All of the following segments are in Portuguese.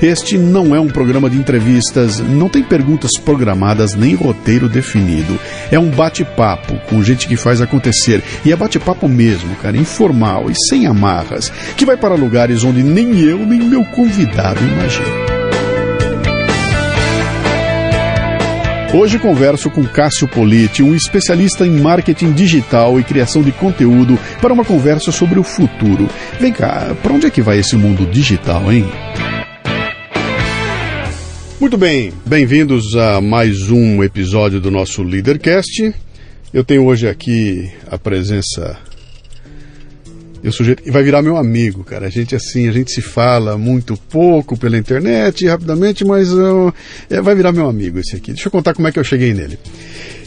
Este não é um programa de entrevistas, não tem perguntas programadas nem roteiro definido. É um bate-papo com gente que faz acontecer. E é bate-papo mesmo, cara, informal e sem amarras, que vai para lugares onde nem eu nem meu convidado imaginam. Hoje converso com Cássio Politi, um especialista em marketing digital e criação de conteúdo, para uma conversa sobre o futuro. Vem cá, para onde é que vai esse mundo digital, hein? Muito bem, bem-vindos a mais um episódio do nosso Leadercast. Eu tenho hoje aqui a presença eu sugiro, e vai virar meu amigo, cara. A gente assim, a gente se fala muito pouco pela internet, rapidamente, mas uh, é, vai virar meu amigo esse aqui. Deixa eu contar como é que eu cheguei nele.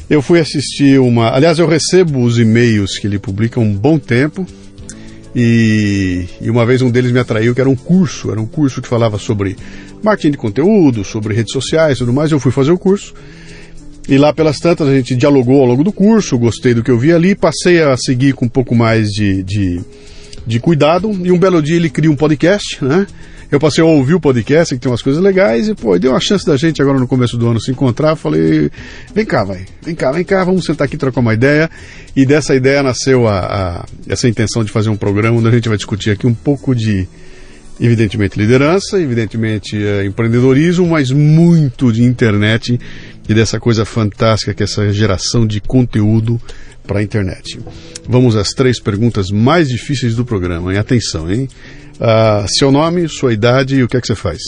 Eu fui assistir uma. Aliás, eu recebo os e-mails que ele publica há um bom tempo. E, e, uma vez um deles me atraiu, que era um curso, era um curso que falava sobre marketing de conteúdo, sobre redes sociais e tudo mais. Eu fui fazer o curso. E lá pelas tantas a gente dialogou ao longo do curso, gostei do que eu vi ali, passei a seguir com um pouco mais de, de, de cuidado. E um belo dia ele cria um podcast, né? Eu passei a ouvir o podcast, que tem umas coisas legais, e pô, deu uma chance da gente agora no começo do ano se encontrar. Falei, vem cá, vai, vem cá, vem cá, vamos sentar aqui e trocar uma ideia. E dessa ideia nasceu a, a, essa intenção de fazer um programa onde a gente vai discutir aqui um pouco de, evidentemente, liderança, evidentemente, é, empreendedorismo, mas muito de internet e dessa coisa fantástica que é essa geração de conteúdo para a internet. Vamos às três perguntas mais difíceis do programa. Hein? Atenção, hein? Uh, seu nome, sua idade e o que é que você faz?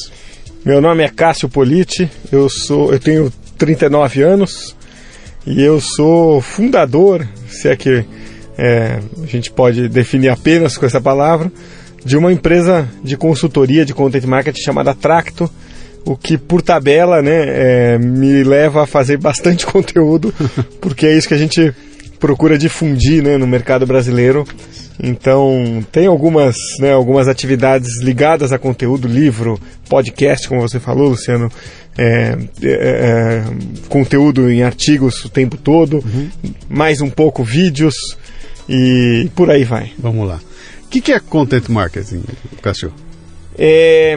Meu nome é Cássio Politi, eu sou, eu tenho 39 anos e eu sou fundador, se é que é, a gente pode definir apenas com essa palavra, de uma empresa de consultoria de content marketing chamada Tracto, o que por tabela né, é, me leva a fazer bastante conteúdo, porque é isso que a gente procura difundir né, no mercado brasileiro. Então, tem algumas, né, algumas atividades ligadas a conteúdo, livro, podcast, como você falou, Luciano, é, é, é conteúdo em artigos o tempo todo, uhum. mais um pouco vídeos e por aí vai. Vamos lá. O que, que é content marketing, Cássio? É,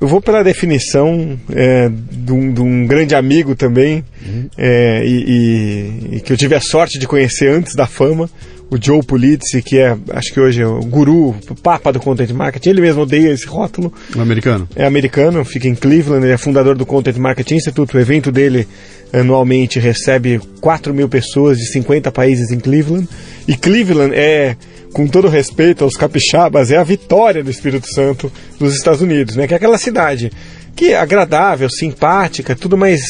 eu vou pela definição é, de, um, de, um, grande amigo também, uhum. é, e, e, e, que eu tive a sorte de conhecer antes da fama, o Joe Pulizzi, que é, acho que hoje é o guru, o papa do content marketing. Ele mesmo odeia esse rótulo. Um americano? É americano, fica em Cleveland, ele é fundador do Content Marketing Institute. O evento dele anualmente recebe 4 mil pessoas de 50 países em Cleveland. E Cleveland é com todo respeito aos capixabas, é a vitória do Espírito Santo dos Estados Unidos, né? Que é aquela cidade que é agradável, simpática, tudo mais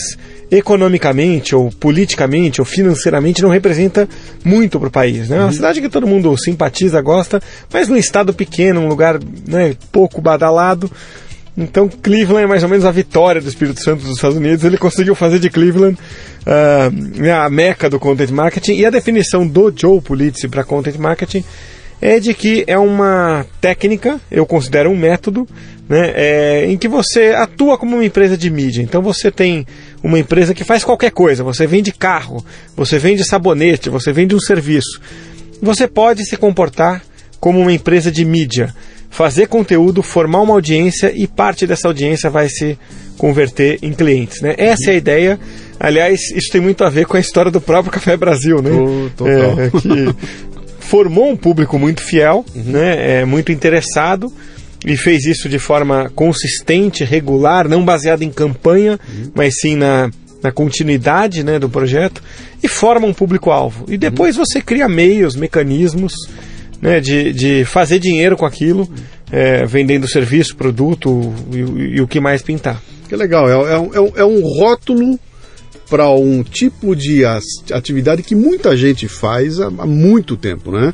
economicamente ou politicamente ou financeiramente não representa muito para o país. Né? É uma uhum. cidade que todo mundo simpatiza, gosta, mas num estado pequeno, um lugar né, pouco badalado. Então Cleveland é mais ou menos a vitória do Espírito Santo dos Estados Unidos. Ele conseguiu fazer de Cleveland uh, a meca do content marketing e a definição do Joe Pulitzer para content marketing é de que é uma técnica, eu considero um método, né, é, em que você atua como uma empresa de mídia. Então você tem uma empresa que faz qualquer coisa, você vende carro, você vende sabonete, você vende um serviço. Você pode se comportar como uma empresa de mídia, fazer conteúdo, formar uma audiência e parte dessa audiência vai se converter em clientes. Né? Essa é a ideia. Aliás, isso tem muito a ver com a história do próprio Café Brasil, né? Oh, total. É, que formou um público muito fiel, uhum. né, é, muito interessado e fez isso de forma consistente, regular, não baseada em campanha, uhum. mas sim na, na continuidade né, do projeto e forma um público-alvo. E depois uhum. você cria meios, mecanismos né, de, de fazer dinheiro com aquilo, é, vendendo serviço, produto e, e, o que mais pintar. Que legal, é, é, é um rótulo para um tipo de atividade que muita gente faz há, há muito tempo, né?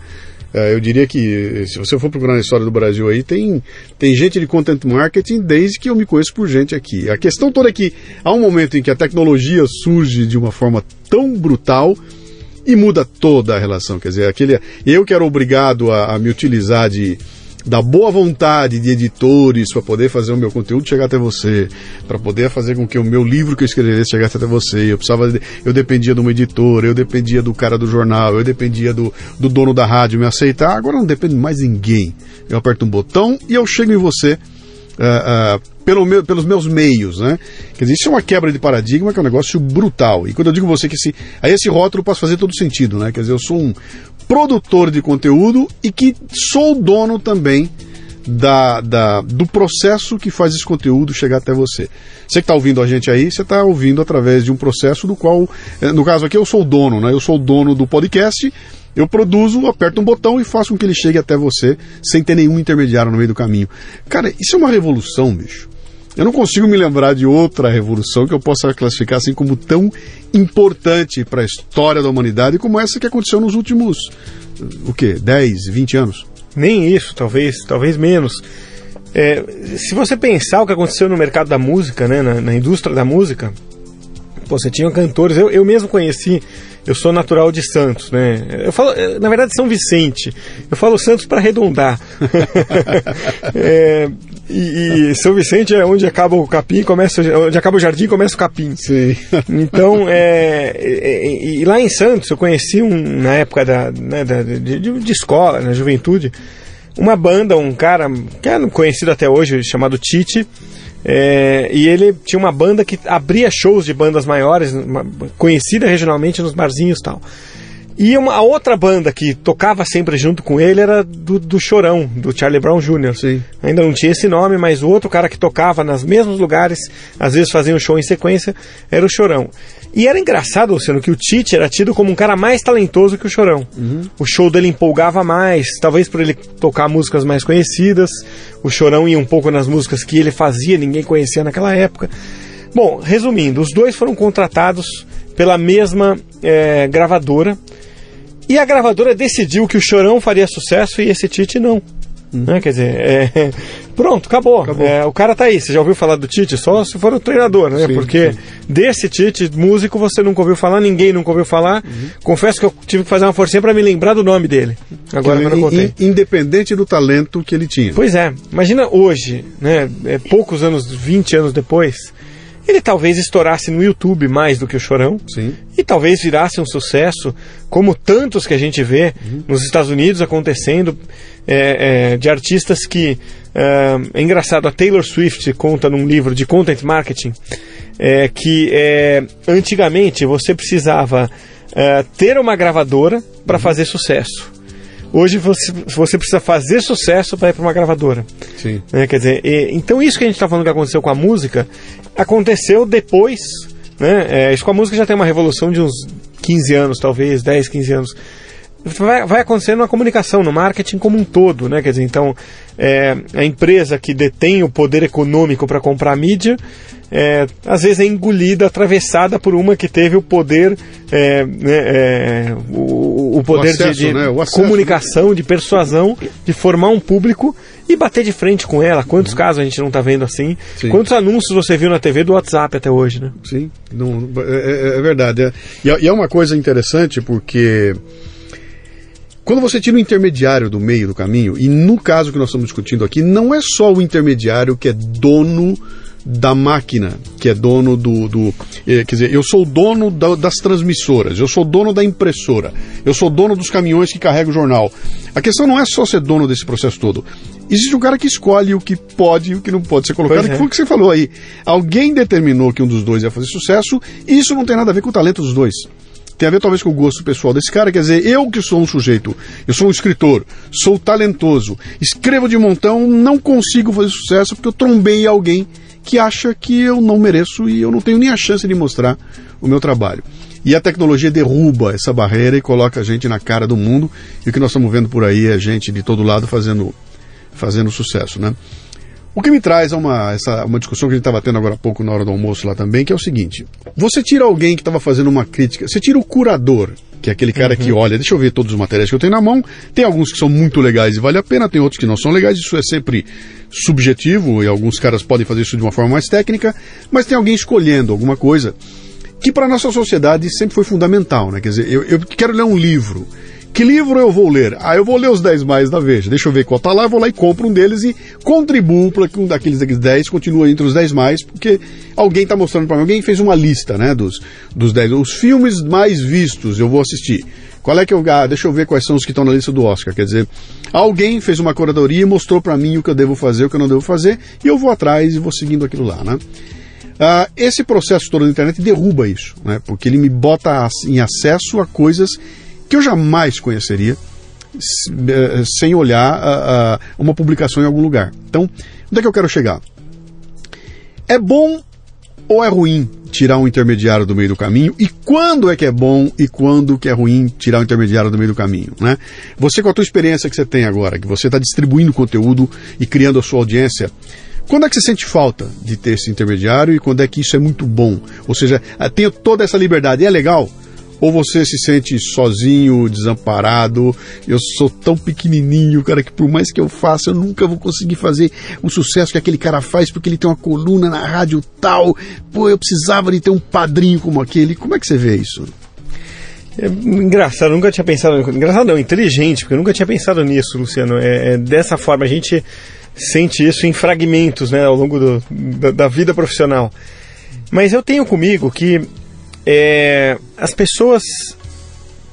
É, eu diria que se você for procurar na história do Brasil aí, tem, tem gente de content marketing desde que eu me conheço por gente aqui. A questão toda é que há um momento em que a tecnologia surge de uma forma tão brutal e muda toda a relação. Quer dizer, aquele, eu que era obrigado a, a me utilizar de da boa vontade de editores para poder fazer o meu conteúdo chegar até você, para poder fazer com que o meu livro que eu escrevesse chegasse até você. Eu precisava, eu dependia de uma editora, eu dependia do cara do jornal, eu dependia do, do dono da rádio me aceitar. Agora não depende mais ninguém. Eu aperto um botão e eu chego em você. Uh, uh, pelo meu, pelos meus meios, né? Quer dizer, isso é uma quebra de paradigma que é um negócio brutal. E quando eu digo você que esse, aí esse rótulo pode fazer todo sentido, né? Quer dizer, eu sou um, produtor de conteúdo e que sou dono também da, da, do processo que faz esse conteúdo chegar até você. Você que está ouvindo a gente aí, você está ouvindo através de um processo do qual, eh, no caso aqui, eu sou o dono, né? Eu sou o dono do podcast, eu produzo, aperto um botão e faço com que ele chegue até você sem ter nenhum intermediário no meio do caminho. Cara, isso é uma revolução, bicho. Eu não consigo me lembrar de outra revolução que eu possa classificar assim como tão importante para a história da humanidade como essa que aconteceu nos últimos, o quê, 10, 20 anos. Nem isso, talvez, talvez menos. É, se você pensar o que aconteceu no mercado da música, né, na, na indústria da música, pô, você tinha cantores, eu, eu mesmo conheci, eu sou natural de Santos, né? Eu falo, na verdade, São Vicente. Eu falo Santos para arredondar. é, e, e, São Vicente é onde acaba o capim, começa onde acaba o jardim, começa o capim. Sim. Então, é, é, e lá em Santos eu conheci um na época da, né, da de, de, escola, na juventude, uma banda, um cara que é conhecido até hoje chamado Tite. É, e ele tinha uma banda que abria shows de bandas maiores, uma, conhecida regionalmente nos barzinhos e tal. E uma, a outra banda que tocava sempre junto com ele era do, do Chorão, do Charlie Brown Jr. Sim. Ainda não tinha esse nome, mas o outro cara que tocava nos mesmos lugares, às vezes fazia um show em sequência, era o Chorão. E era engraçado, Luciano, que o Tite era tido como um cara mais talentoso que o Chorão. Uhum. O show dele empolgava mais, talvez por ele tocar músicas mais conhecidas. O Chorão ia um pouco nas músicas que ele fazia, ninguém conhecia naquela época. Bom, resumindo, os dois foram contratados pela mesma é, gravadora e a gravadora decidiu que o Chorão faria sucesso e esse Tite não. Hum. Né? Quer dizer, é... pronto, acabou. acabou. É, o cara tá aí. Você já ouviu falar do Tite? Só se for o treinador, né? Sim, Porque sim. desse Tite, músico, você nunca ouviu falar, ninguém nunca ouviu falar. Uhum. Confesso que eu tive que fazer uma forcinha para me lembrar do nome dele. Agora eu não contei. Independente do talento que ele tinha. Pois é. Imagina hoje, né? É, poucos anos, 20 anos depois ele talvez estourasse no YouTube mais do que o Chorão. Sim. E talvez virasse um sucesso, como tantos que a gente vê uhum. nos Estados Unidos acontecendo, é, é, de artistas que. É, é, engraçado, a Taylor Swift conta num livro de content marketing é, que é, antigamente você precisava é, ter uma gravadora para uhum. fazer sucesso. Hoje você, você precisa fazer sucesso para ir para uma gravadora. Sim. Né? Quer dizer, e, então isso que a gente está falando que aconteceu com a música, aconteceu depois. Né? É, isso com a música já tem uma revolução de uns 15 anos, talvez, 10, 15 anos. Vai, vai acontecendo na comunicação, no marketing como um todo, né? Quer dizer, então, é, a empresa que detém o poder econômico para comprar mídia, é, às vezes é engolida, atravessada por uma que teve o poder, é, né, é, o, o, poder o acesso, de, de né? o acesso, comunicação, né? de persuasão, de formar um público e bater de frente com ela. Quantos uhum. casos a gente não está vendo assim? Sim. Quantos anúncios você viu na TV do WhatsApp até hoje, né? Sim, não, é, é, é verdade. É. E, e é uma coisa interessante porque quando você tira o intermediário do meio do caminho, e no caso que nós estamos discutindo aqui, não é só o intermediário que é dono da máquina, que é dono do. do é, quer dizer, eu sou dono da, das transmissoras, eu sou dono da impressora, eu sou dono dos caminhões que carregam o jornal. A questão não é só ser dono desse processo todo. Existe um cara que escolhe o que pode e o que não pode ser colocado, é. que foi o que você falou aí. Alguém determinou que um dos dois ia fazer sucesso, e isso não tem nada a ver com o talento dos dois tem a ver talvez com o gosto pessoal desse cara. Quer dizer, eu que sou um sujeito, eu sou um escritor, sou talentoso, escrevo de montão, não consigo fazer sucesso porque eu trombei alguém que acha que eu não mereço e eu não tenho nem a chance de mostrar o meu trabalho. E a tecnologia derruba essa barreira e coloca a gente na cara do mundo. E o que nós estamos vendo por aí é gente de todo lado fazendo, fazendo sucesso, né? O que me traz a uma, essa, uma discussão que a gente estava tendo agora há pouco na hora do almoço lá também, que é o seguinte: você tira alguém que estava fazendo uma crítica, você tira o curador que é aquele cara que olha, deixa eu ver todos os materiais que eu tenho na mão. Tem alguns que são muito legais e vale a pena, tem outros que não são legais. Isso é sempre subjetivo e alguns caras podem fazer isso de uma forma mais técnica, mas tem alguém escolhendo alguma coisa que para nossa sociedade sempre foi fundamental, né? Quer dizer, eu, eu quero ler um livro. Que livro eu vou ler? Ah, eu vou ler os 10 mais da Veja. Deixa eu ver qual tá lá, vou lá e compro um deles e contribuo para que um daqueles 10 continue entre os 10 mais, porque alguém está mostrando para mim, alguém fez uma lista, né, dos, dos 10, os filmes mais vistos eu vou assistir. Qual é que eu. Ah, deixa eu ver quais são os que estão na lista do Oscar. Quer dizer, alguém fez uma curadoria e mostrou para mim o que eu devo fazer, o que eu não devo fazer, e eu vou atrás e vou seguindo aquilo lá, né? Ah, esse processo todo da internet derruba isso, né? Porque ele me bota em acesso a coisas que eu jamais conheceria eh, sem olhar uma publicação em algum lugar. Então, onde é que eu quero chegar? É bom ou é ruim tirar um intermediário do meio do caminho? E quando é que é bom e quando que é ruim tirar um intermediário do meio do caminho? Né? Você, com a tua experiência que você tem agora, que você está distribuindo conteúdo e criando a sua audiência, quando é que você sente falta de ter esse intermediário e quando é que isso é muito bom? Ou seja, tenho toda essa liberdade, é legal? Ou você se sente sozinho, desamparado? Eu sou tão pequenininho, cara, que por mais que eu faça, eu nunca vou conseguir fazer o sucesso que aquele cara faz porque ele tem uma coluna na rádio tal. Pô, eu precisava de ter um padrinho como aquele. Como é que você vê isso? É engraçado, nunca tinha pensado. Engraçado não, inteligente, porque eu nunca tinha pensado nisso, Luciano. É, é dessa forma, a gente sente isso em fragmentos, né, ao longo do, da, da vida profissional. Mas eu tenho comigo que é, as pessoas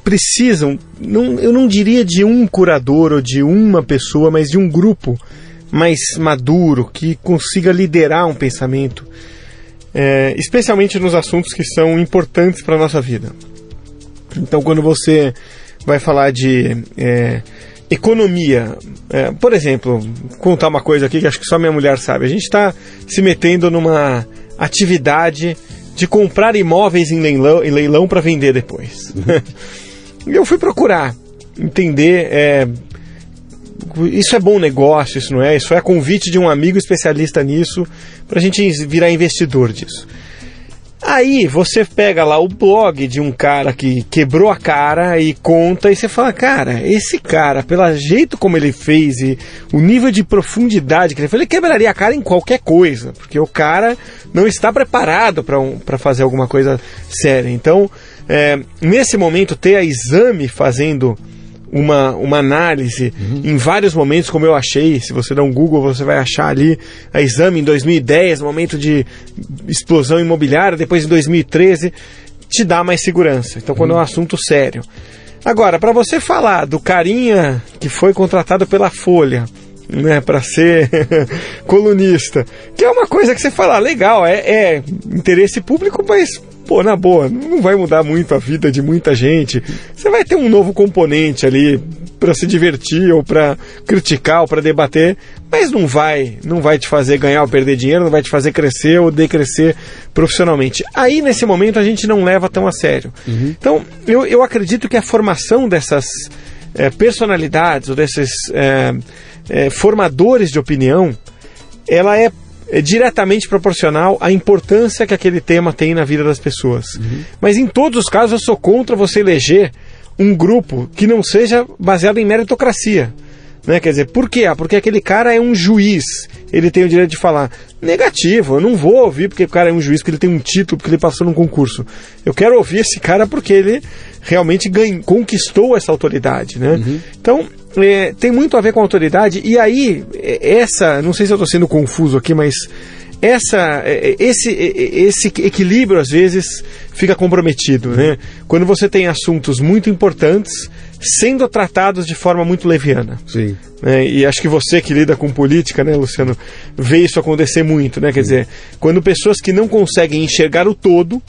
precisam, não, eu não diria de um curador ou de uma pessoa, mas de um grupo mais maduro que consiga liderar um pensamento, é, especialmente nos assuntos que são importantes para a nossa vida. Então, quando você vai falar de é, economia, é, por exemplo, contar uma coisa aqui que acho que só minha mulher sabe, a gente está se metendo numa atividade de comprar imóveis em leilão, em leilão para vender depois. Uhum. eu fui procurar entender. É, isso é bom negócio, isso não é? Isso é convite de um amigo especialista nisso para a gente virar investidor disso. Aí você pega lá o blog de um cara que quebrou a cara e conta e você fala, cara, esse cara, pelo jeito como ele fez e o nível de profundidade que ele fez, ele quebraria a cara em qualquer coisa, porque o cara não está preparado para um, fazer alguma coisa séria. Então, é, nesse momento, ter a exame fazendo uma, uma análise uhum. em vários momentos, como eu achei. Se você der um Google, você vai achar ali a exame em 2010, momento de explosão imobiliária, depois em 2013, te dá mais segurança. Então, quando uhum. é um uhum. assunto sério. Agora, para você falar do carinha que foi contratado pela Folha, né, para ser colunista, que é uma coisa que você fala, legal, é, é interesse público, mas pô, na boa, não vai mudar muito a vida de muita gente. Você vai ter um novo componente ali para se divertir ou para criticar ou para debater, mas não vai, não vai te fazer ganhar ou perder dinheiro, não vai te fazer crescer ou decrescer profissionalmente. Aí nesse momento a gente não leva tão a sério. Uhum. Então eu, eu acredito que a formação dessas é, personalidades ou desses é, é, formadores de opinião, ela é é diretamente proporcional à importância que aquele tema tem na vida das pessoas. Uhum. Mas em todos os casos eu sou contra você eleger um grupo que não seja baseado em meritocracia. Né? Quer dizer, por quê? Ah, porque aquele cara é um juiz, ele tem o direito de falar negativo, eu não vou ouvir porque o cara é um juiz, porque ele tem um título, porque ele passou num concurso. Eu quero ouvir esse cara porque ele realmente ganhou, conquistou essa autoridade. Né? Uhum. Então, é, tem muito a ver com a autoridade, e aí, é, essa, não sei se eu estou sendo confuso aqui, mas essa, é, é, esse, esse equilíbrio às vezes fica comprometido, né? Quando você tem assuntos muito importantes sendo tratados de forma muito leviana. Sim. Né? E acho que você que lida com política, né, Luciano, vê isso acontecer muito, né? Quer dizer, quando pessoas que não conseguem enxergar o todo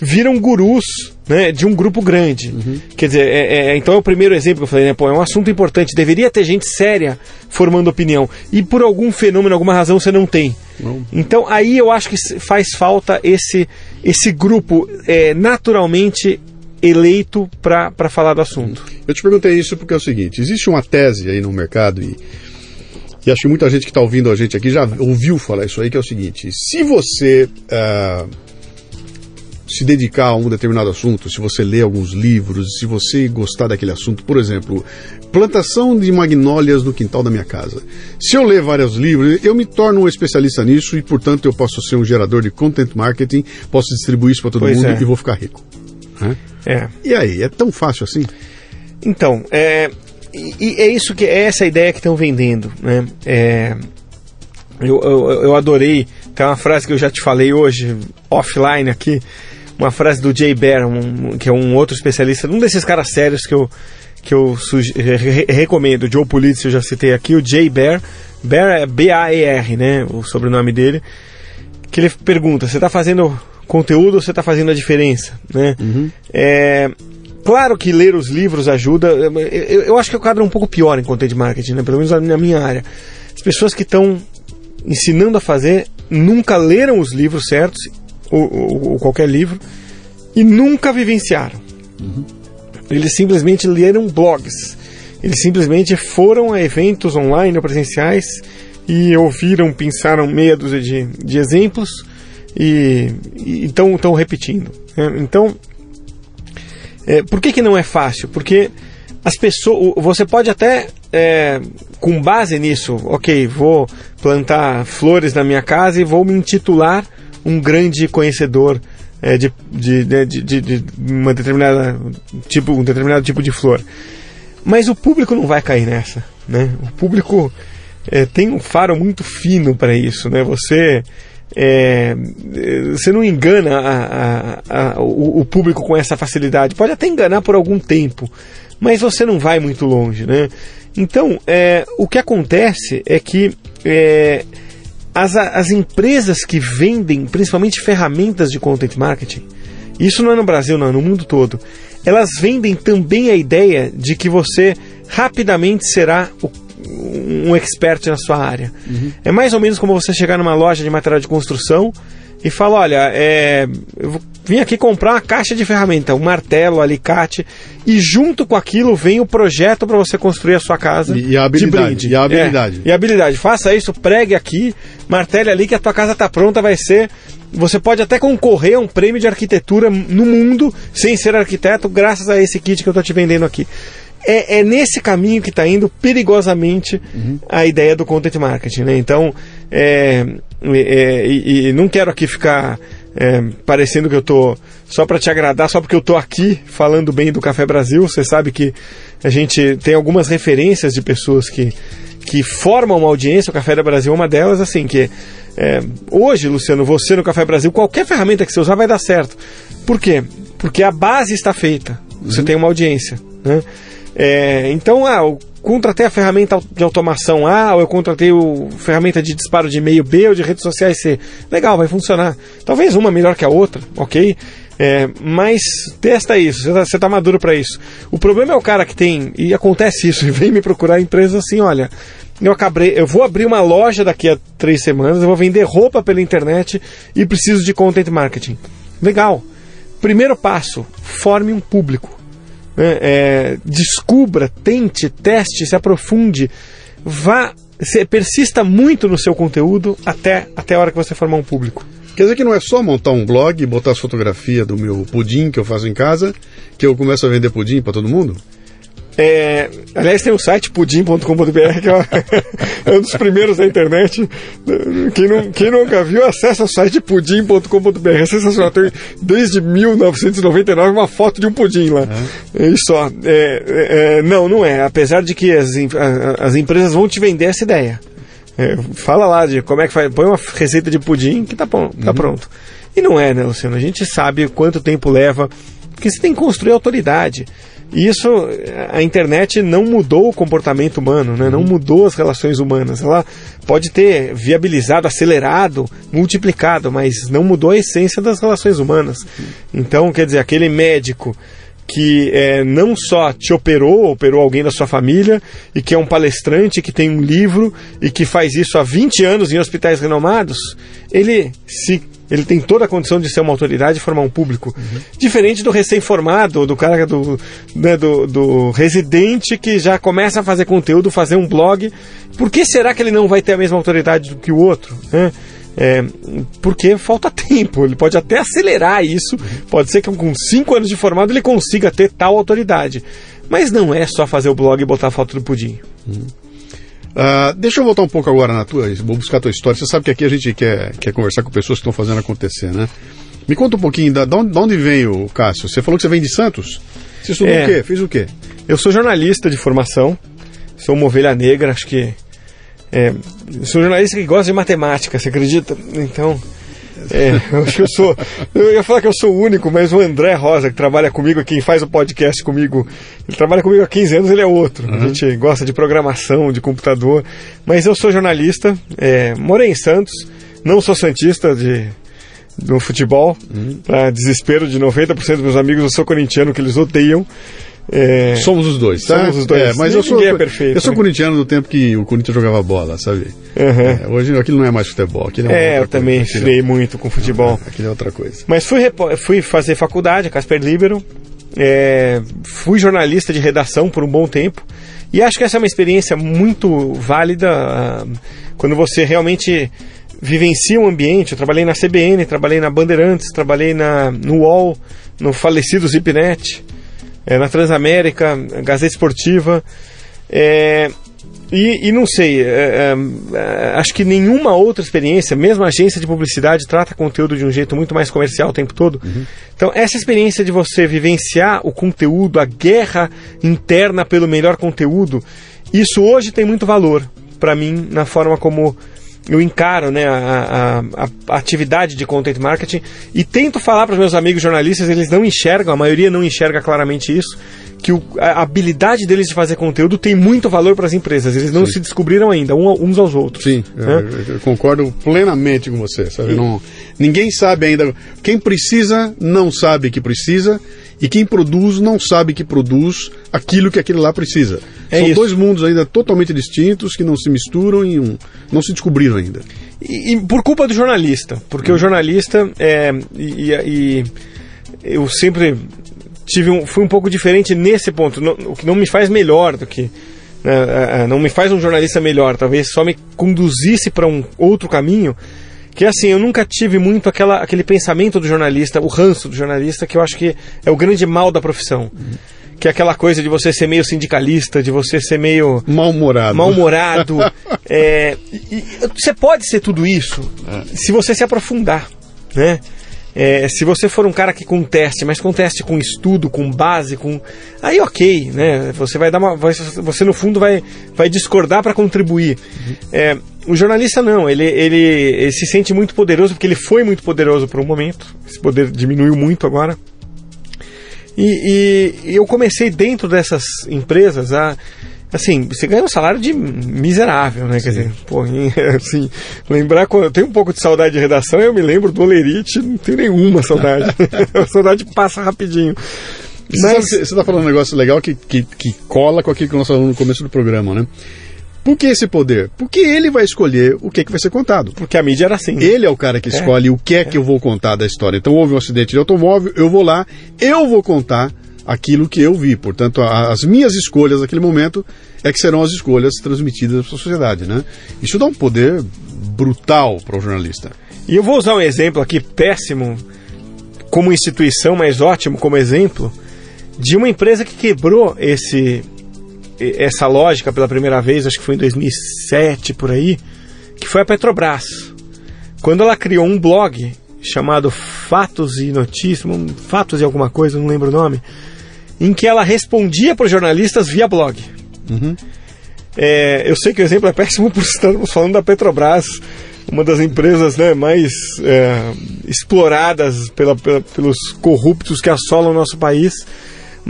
viram gurus né, de um grupo grande. Uhum. Quer dizer, é, é, então é o primeiro exemplo que eu falei, né? Pô, é um assunto importante, deveria ter gente séria formando opinião. E por algum fenômeno, alguma razão, você não tem. Não. Então aí eu acho que faz falta esse, esse grupo é, naturalmente eleito para falar do assunto. Eu te perguntei isso porque é o seguinte: existe uma tese aí no mercado e, e acho que muita gente que está ouvindo a gente aqui já ouviu falar isso aí, que é o seguinte: se você. Uh, se dedicar a um determinado assunto, se você ler alguns livros, se você gostar daquele assunto, por exemplo, plantação de magnólias no quintal da minha casa. Se eu ler vários livros, eu me torno um especialista nisso e, portanto, eu posso ser um gerador de content marketing, posso distribuir isso para todo Pois mundo é. e vou ficar rico. né? É. E aí, é tão fácil assim? Então, é, e, e é isso que é essa ideia que estão vendendo, né? É, eu, eu, eu adorei, tem uma frase que eu já te falei hoje, offline aqui, uma frase do Jay Bear, um- que é um outro especialista, um desses caras sérios que eu, que eu re- re- recomendo, o Joe Pulitzer eu já citei aqui, o Jay Bear, Bear é B-A-E-R, né, o sobrenome dele, que ele pergunta, você está fazendo conteúdo ou você está fazendo a diferença, né? É, claro que ler os livros ajuda, eu, eu- eu acho que o quadro é um pouco pior em content marketing, né, pelo menos na minha área. As pessoas que estão ensinando a fazer nunca leram os livros certos, ou, ou- ou qualquer livro, e nunca vivenciaram. Eles simplesmente leram blogs. Eles simplesmente foram a eventos online ou presenciais e ouviram, pensaram meia dúzia de, de exemplos e estão repetindo. né? Então, é, por que, que não é fácil? Porque as pessoas. Você pode até, é, com base nisso, ok, vou plantar flores na minha casa e vou me intitular um grande conhecedor é, de, né, de, de, de uma determinada tipo, um determinado tipo de flor. Mas o público não vai cair nessa, né? O público é, tem um faro muito fino para isso, né? Você é, você não engana a- a- a- o, o público com essa facilidade. Pode até enganar por algum tempo, mas você não vai muito longe, né? Então, é, o que acontece é que é, as, as empresas que vendem, principalmente ferramentas de content marketing, isso não é no Brasil, não, é no mundo todo. Elas vendem também a ideia de que você rapidamente será o- um expert na sua área. É mais ou menos como você chegar numa loja de material de construção e falar: olha, é, eu vou- vim aqui comprar uma caixa de ferramenta, um martelo, alicate, e junto com aquilo vem o projeto para você construir a sua casa. E- e a habilidade, e a habilidade. É, e a habilidade. Faça isso, pregue aqui, martele ali que a tua casa está pronta, vai ser. Você pode até concorrer a um prêmio de arquitetura no mundo sem ser arquiteto, graças a esse kit que eu estou te vendendo aqui. É, é nesse caminho que está indo perigosamente a ideia do content marketing. Né? Então, é, é, e, e não quero aqui ficar é, parecendo que eu tô só para te agradar, só porque eu tô aqui falando bem do Café Brasil. Você sabe que a gente tem algumas referências de pessoas que, que formam uma audiência. O Café da Brasil é uma delas, assim, que é, hoje, Luciano, você no Café Brasil, qualquer ferramenta que você usar vai dar certo. Por quê? Porque a base está feita. Você tem uma audiência. Né? É, então, ah, eu contratei a ferramenta de automação A, ou eu contratei a ferramenta de disparo de e-mail B ou de redes sociais C. Legal, vai funcionar. Talvez uma melhor que a outra, ok? É, mas testa isso, você tá, você tá maduro para isso. O problema é o cara que tem, e acontece isso, e vem me procurar empresas assim, olha, eu acabei, eu vou abrir uma loja daqui a três semanas, eu vou vender roupa pela internet e preciso de content marketing. Legal. Primeiro passo, forme um público é, descubra, tente, teste, se aprofunde, vá, se, persista muito no seu conteúdo até, até a hora que você formar um público. Quer dizer que não é só montar um blog, botar as fotografias do meu pudim que eu faço em casa, que eu começo a vender pudim para todo mundo? É, aliás, tem o site pudim.com.br, que é, é um dos primeiros da internet. Quem, não, quem nunca viu, acessa o site pudim.com.br. É sensacional. Tem desde 1999 uma foto de um pudim lá. É isso só. É, é, não, não é. Apesar de que as, as empresas vão te vender essa ideia. É, fala lá de como é que faz. Põe uma receita de pudim que tá, bom, tá pronto. E não é, né, Luciano? A gente sabe quanto tempo leva. Porque você tem que construir autoridade. E isso, a internet não mudou o comportamento humano, né? não mudou as relações humanas. Ela pode ter viabilizado, acelerado, multiplicado, mas não mudou a essência das relações humanas. Então, quer dizer, aquele médico que é, não só te operou, operou alguém da sua família, e que é um palestrante, que tem um livro e que faz isso há 20 anos em hospitais renomados, ele se ele tem toda a condição de ser uma autoridade e formar um público. Diferente do recém-formado, do cara do, né, do, do residente que já começa a fazer conteúdo, fazer um blog. Por que será que ele não vai ter a mesma autoridade do que o outro? né? É, porque falta tempo, ele pode até acelerar isso, pode ser que com 5 anos de formado ele consiga ter tal autoridade. Mas não é só fazer o blog e botar a foto do pudim. Uh, deixa eu voltar um pouco agora na tua. Vou buscar a tua história. Você sabe que aqui a gente quer, quer conversar com pessoas que estão fazendo acontecer, né? Me conta um pouquinho da, de onde vem o Cássio. Você falou que você vem de Santos? Você estudou É. o quê? Fez o quê? Eu sou jornalista de formação, sou uma ovelha negra, acho que. É, sou jornalista que gosta de matemática, você acredita? Então. É, eu acho que eu sou. Eu ia falar que eu sou o único, mas o André Rosa, que trabalha comigo, quem faz o podcast comigo, ele trabalha comigo há 15 anos, ele é outro. A gente gosta de programação, de computador. Mas eu sou jornalista, é, morei em Santos, não sou santista de, no futebol, para desespero de 90% dos meus amigos, eu sou corintiano, que eles odeiam. É, Somos os dois, tá? Somos os dois. É, mas eu sou, é perfeito, eu sou né? corintiano do tempo que o Corinthians jogava bola, sabe? Aham. É, hoje aquilo não é mais futebol. Aquilo é, É, eu também coisa. freiei muito com futebol. Aquilo é outra coisa. Mas fui, fui fazer faculdade, Casper Libero. É, fui jornalista de redação por um bom tempo. E acho que essa é uma experiência muito válida ah, quando você realmente vivencia um ambiente. Eu trabalhei na CBN, trabalhei na Bandeirantes, trabalhei na, no UOL, no falecido Zipnet, é, na Transamérica, Gazeta Esportiva. É, e, e não sei, é, é, é, acho que nenhuma outra experiência, mesmo a agência de publicidade, trata conteúdo de um jeito muito mais comercial o tempo todo. Então, essa experiência de você vivenciar o conteúdo, a guerra interna pelo melhor conteúdo, isso hoje tem muito valor para mim na forma como eu encaro né, a, a- a atividade de content marketing e tento falar para os meus amigos jornalistas, eles não enxergam, a maioria não enxerga claramente isso, que o- a habilidade deles de fazer conteúdo tem muito valor para as empresas. Eles não se descobriram ainda, uns aos outros. Sim, eu, né? eu- eu concordo plenamente com você, sabe? Não, ninguém sabe ainda. Quem precisa não sabe que precisa e quem produz não sabe que produz aquilo que aquele lá precisa. É São isso. dois mundos ainda totalmente distintos que não se misturam e um, não se descobriram ainda. E, e por culpa do jornalista, porque o jornalista é, e, e- e eu sempre tive um, fui um pouco diferente nesse ponto, não- o que não me faz melhor do que né, é, é, não me faz um jornalista melhor, talvez só me conduzisse para um outro caminho. Que assim, eu nunca tive muito aquela, aquele pensamento do jornalista, o ranço do jornalista, que eu acho que é o grande mal da profissão. Que é aquela coisa de você ser meio sindicalista, de você ser meio Mal-humorado. mal-humorado. é, você pode ser tudo isso se você se aprofundar, né? É, se você for um cara que conteste, mas conteste com estudo, com base, com aí ok, né? Você vai dar uma, vai- você no fundo vai, vai discordar para contribuir. É, o jornalista não, ele, ele, ele se sente muito poderoso porque ele foi muito poderoso por um momento. Esse poder diminuiu muito agora. E, e- e eu comecei dentro dessas empresas a. Assim, você ganha um salário de miserável, né? Quer dizer, pô, assim, lembrar quando eu tenho um pouco de saudade de redação, eu me lembro do Olerite, não tenho nenhuma saudade. a saudade passa rapidinho. Você Mas- você está falando um negócio legal que, que, que cola com aquilo que nós falamos no começo do programa, né? Por que esse poder? Porque ele vai escolher o que, que vai ser contado. Porque a mídia era assim. né? Ele é o cara que escolhe o que é que eu vou contar da história. Então houve um acidente de automóvel, eu vou lá, eu vou contar aquilo que eu vi. Portanto, a- as minhas escolhas naquele momento é que serão as escolhas transmitidas para a sociedade, né? Isso dá um poder brutal para o jornalista. E eu vou usar um exemplo aqui péssimo como instituição, mas ótimo como exemplo, de uma empresa que quebrou esse essa lógica pela primeira vez, acho que foi em 2007 por aí, que foi a Petrobras. Quando ela criou um blog chamado Fatos e Notícias, Fatos e alguma coisa, não lembro o nome, em que ela respondia para os jornalistas via blog. É, eu sei que o exemplo é péssimo por estarmos falando da Petrobras, uma das empresas né, mais é, exploradas pela- pela- pelos corruptos que assolam o nosso país.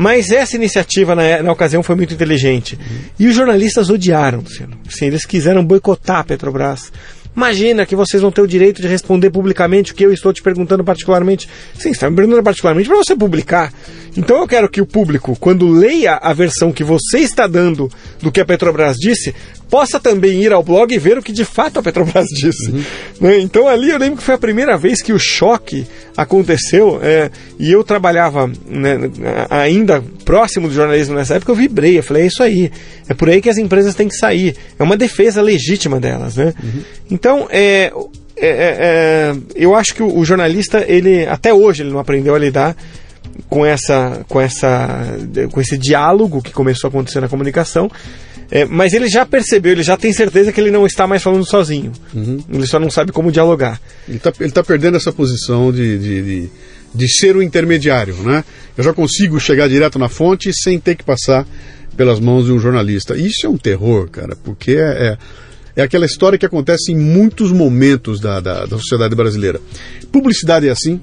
Mas essa iniciativa na, na ocasião foi muito inteligente. E os jornalistas odiaram, Luciano. Assim, eles quiseram boicotar a Petrobras. Imagina que vocês vão ter o direito de responder publicamente o que eu estou te perguntando particularmente. Sim, está me perguntando particularmente para você publicar. Então eu quero que o público, quando leia a versão que você está dando do que a Petrobras disse, possa também ir ao blog e ver o que de fato a Petrobras disse. Né? Então ali eu lembro que foi a primeira vez que o choque aconteceu é, e eu trabalhava né, ainda próximo do jornalismo nessa época, eu vibrei, eu falei, é isso aí, é por aí que as empresas têm que sair, é uma defesa legítima delas, né? Então, é, é, é, é, eu acho que o, jornalista, ele até hoje ele não aprendeu a lidar com essa, com essa, com esse diálogo que começou a acontecer na comunicação. É, mas ele já percebeu, ele já tem certeza que ele não está mais falando sozinho. Uhum. Ele só não sabe como dialogar. Ele está ele tá perdendo essa posição de, de, de, de, ser o intermediário, né? Eu já consigo chegar direto na fonte sem ter que passar pelas mãos de um jornalista. Isso é um terror, cara, porque é, é, é aquela história que acontece em muitos momentos da, da, da sociedade brasileira. Publicidade é assim,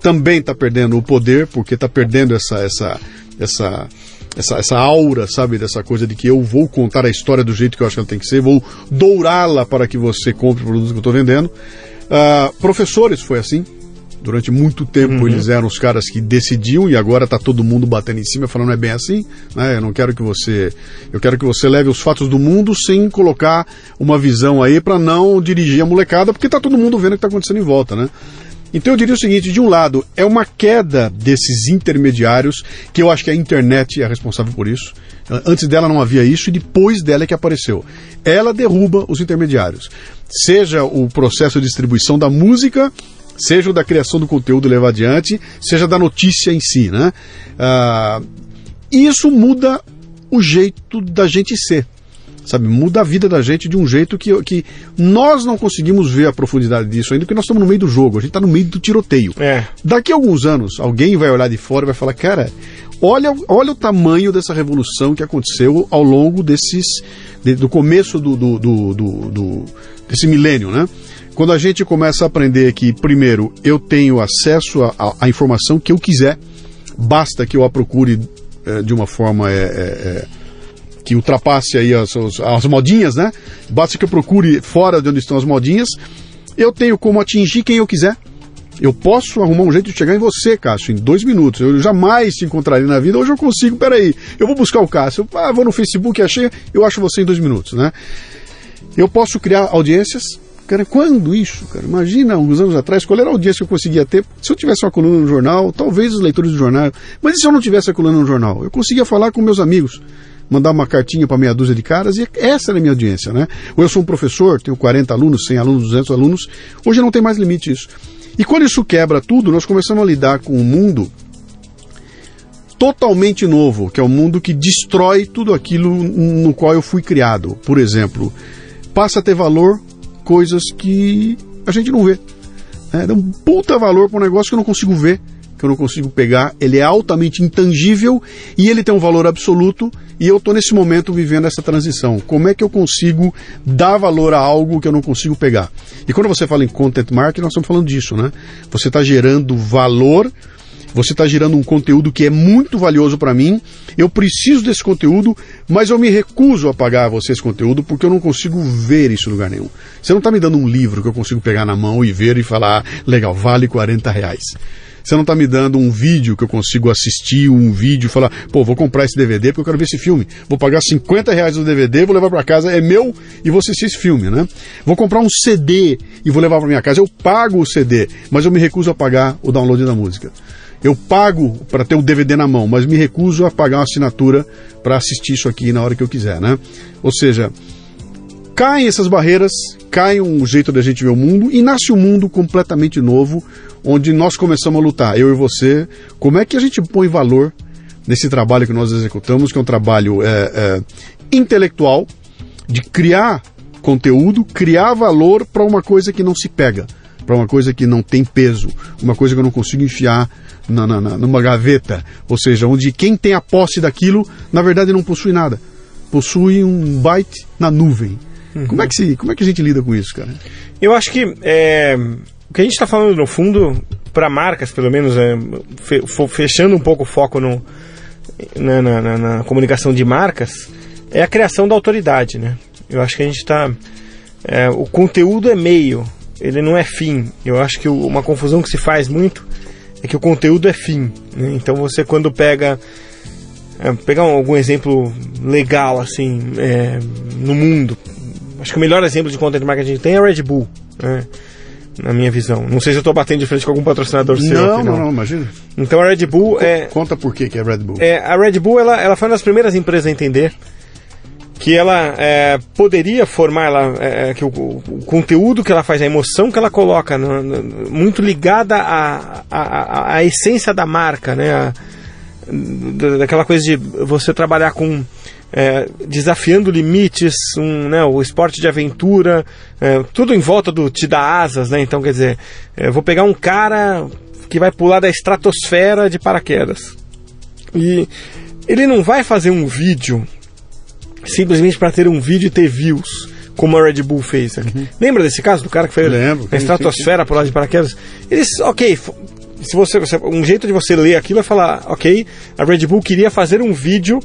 também está perdendo o poder, porque está perdendo essa, essa, essa, essa, essa aura, sabe, dessa coisa de que eu vou contar a história do jeito que eu acho que ela tem que ser, vou dourá-la para que você compre o produto que eu estou vendendo. Uh, professores foi assim, Durante muito tempo uhum. eles eram os caras que decidiam e agora está todo mundo batendo em cima falando não é bem assim, né? Eu não quero que você, eu quero que você leve os fatos do mundo sem colocar uma visão aí para não dirigir a molecada, porque está todo mundo vendo o que está acontecendo em volta, né? Então eu diria o seguinte: de um lado, é uma queda desses intermediários, que eu acho que a internet é responsável por isso. Antes dela não havia isso e depois dela é que apareceu. Ela derruba os intermediários. Seja o processo de distribuição da música, seja da criação do conteúdo levar adiante, seja da notícia em si, né? Ah, isso muda o jeito da gente ser, sabe? Muda a vida da gente de um jeito que, que nós não conseguimos ver a profundidade disso ainda, porque nós estamos no meio do jogo, a gente está no meio do tiroteio. É. Daqui a alguns anos, alguém vai olhar de fora e vai falar, cara, olha, olha o tamanho dessa revolução que aconteceu ao longo desses, de, do começo do, do, do, do desse milênio, né? Quando a gente começa a aprender que, primeiro, eu tenho acesso à informação que eu quiser, basta que eu a procure é, de uma forma é, é, que ultrapasse aí as, as, as modinhas, né? Basta que eu procure fora de onde estão as modinhas. Eu tenho como atingir quem eu quiser. Eu posso arrumar um jeito de chegar em você, Cássio, em dois minutos. Eu jamais te encontraria na vida. Hoje eu consigo, peraí. Eu vou buscar o Cássio. Ah, vou no Facebook, achei, eu acho você em dois minutos, né? Eu posso criar audiências, Cara, quando isso, cara? Imagina, uns anos atrás, qual era a audiência que eu conseguia ter? Se eu tivesse uma coluna no jornal, talvez os leitores do jornal. Mas e se eu não tivesse a coluna no jornal? Eu conseguia falar com meus amigos, mandar uma cartinha para meia dúzia de caras e essa era a minha audiência, né? Ou eu sou um professor, tenho 40 alunos, 100 alunos, 200 alunos. Hoje não tem mais limite isso. E quando isso quebra tudo, nós começamos a lidar com um mundo totalmente novo, que é o um mundo que destrói tudo aquilo no qual eu fui criado. Por exemplo, passa a ter valor coisas que a gente não vê. É, dá um puta valor para um negócio que eu não consigo ver, que eu não consigo pegar. Ele é altamente intangível e ele tem um valor absoluto. E eu estou nesse momento vivendo essa transição. Como é que eu consigo dar valor a algo que eu não consigo pegar? E quando você fala em content marketing, nós estamos falando disso, né? Você está gerando valor você está gerando um conteúdo que é muito valioso para mim. Eu preciso desse conteúdo, mas eu me recuso a pagar a você esse conteúdo porque eu não consigo ver isso em lugar nenhum. Você não está me dando um livro que eu consigo pegar na mão e ver e falar, ah, legal, vale 40 reais. Você não está me dando um vídeo que eu consigo assistir, um vídeo e falar, pô, vou comprar esse DVD porque eu quero ver esse filme. Vou pagar 50 reais no DVD, vou levar para casa, é meu e vou assistir esse filme, né? Vou comprar um CD e vou levar para minha casa. Eu pago o CD, mas eu me recuso a pagar o download da música. Eu pago para ter o DVD na mão, mas me recuso a pagar uma assinatura para assistir isso aqui na hora que eu quiser, né? Ou seja, caem essas barreiras, cai um jeito da gente ver o mundo e nasce um mundo completamente novo, onde nós começamos a lutar, eu e você. Como é que a gente põe valor nesse trabalho que nós executamos, que é um trabalho é, é, intelectual, de criar conteúdo, criar valor para uma coisa que não se pega, para uma coisa que não tem peso, uma coisa que eu não consigo enfiar na, na, numa gaveta, ou seja, onde quem tem a posse daquilo, na verdade não possui nada, possui um byte na nuvem. Uhum. Como, é que se, como é que a gente lida com isso, cara? Eu acho que é, o que a gente está falando no fundo, para marcas pelo menos, é, fechando um pouco o foco no, na, na, na, comunicação de marcas, é a criação da autoridade, né? Eu acho que a gente está. É, o conteúdo é meio, ele não é fim. Eu acho que uma confusão que se faz muito é que o conteúdo é fim. Né? Então você quando pega é, pegar algum exemplo legal assim é, no mundo, acho que o melhor exemplo de content marketing que tem é a Red Bull. Né? Na minha visão. Não sei se eu estou batendo de frente com algum patrocinador seu. Não, aqui, não, não, imagina. Então a Red Bull é. Conta por que, que é a Red Bull. É, a Red Bull ela, ela foi uma das primeiras empresas a entender que ela é, poderia formar ela, é, que o, o, conteúdo que ela faz, a emoção que ela coloca, no, no, muito ligada à, à, essência da marca, né? A, daquela coisa de você trabalhar com é, desafiando limites, um, né, o esporte de aventura, é, tudo em volta do te dá asas, né? Então quer dizer, eu vou pegar um cara que vai pular da estratosfera de paraquedas e ele não vai fazer um vídeo simplesmente para ter um vídeo e ter views, como a Red Bull fez. Uhum. Lembra desse caso do cara que foi Lembro, na estratosfera por lá de paraquedas? Eles, ok, se você, um jeito de você ler aquilo é falar, ok, a Red Bull queria fazer um vídeo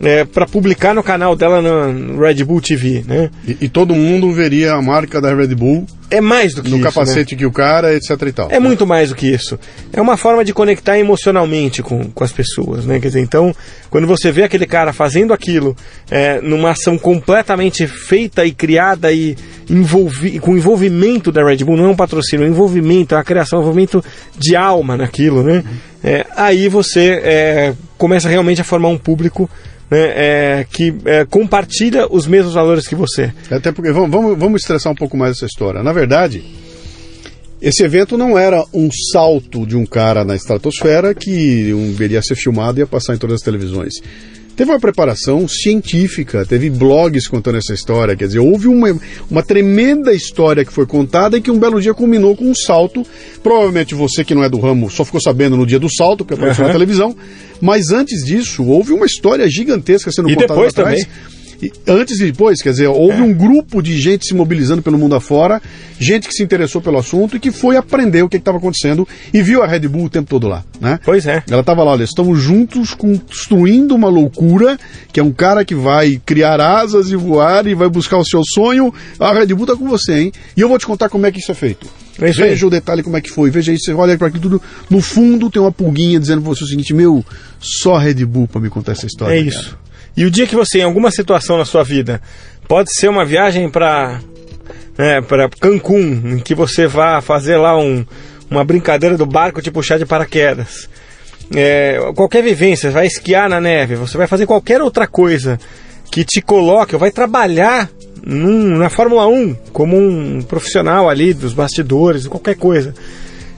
é, para publicar no canal dela no Red Bull TV, né? E, e, todo mundo veria a marca da Red Bull. É mais do que no isso. No capacete né? que o cara, etc e tal. É muito mais do que isso. É uma forma de conectar emocionalmente com, com as pessoas, né? Quer dizer, então, quando você vê aquele cara fazendo aquilo é, numa ação completamente feita e criada e envolvi, com envolvimento da Red Bull, não é um patrocínio, é um envolvimento, é uma criação, um envolvimento de alma naquilo, né? Uhum. É, aí você é, começa realmente a formar um público né, é, que é, compartilha os mesmos valores que você. Até porque, vamos, vamos, vamos estressar um pouco mais essa história. Na verdade, esse evento não era um salto de um cara na estratosfera que um, iria ser filmado e ia passar em todas as televisões. Teve uma preparação científica, teve blogs contando essa história, quer dizer, houve uma, uma tremenda história que foi contada e que um belo dia culminou com um salto. Provavelmente você que não é do ramo só ficou sabendo no dia do salto, porque apareceu uhum. na televisão, mas antes disso houve uma história gigantesca sendo e contada depois atrás. Também antes e depois, quer dizer, houve é. um grupo de gente se mobilizando pelo mundo afora, gente que se interessou pelo assunto e que foi aprender o que estava acontecendo e viu a Red Bull o tempo todo lá, né? Pois é. Ela estava lá, olha, estamos juntos construindo uma loucura, que é um cara que vai criar asas e voar e vai buscar o seu sonho. A Red Bull tá com você, hein? E eu vou te contar como é que isso é feito. É isso veja o detalhe como é que foi, veja isso, você olha para aquilo tudo. No fundo tem uma pulguinha dizendo para você o seguinte: meu, só Red Bull para me contar essa história. É isso. Cara. E o dia que você, em alguma situação na sua vida, pode ser uma viagem para né, para Cancún, em que você vá fazer lá um, uma brincadeira do barco te puxar de paraquedas. É, qualquer vivência, vai esquiar na neve, você vai fazer qualquer outra coisa que te coloque, ou vai trabalhar num, na Fórmula 1 como um profissional ali dos bastidores, qualquer coisa.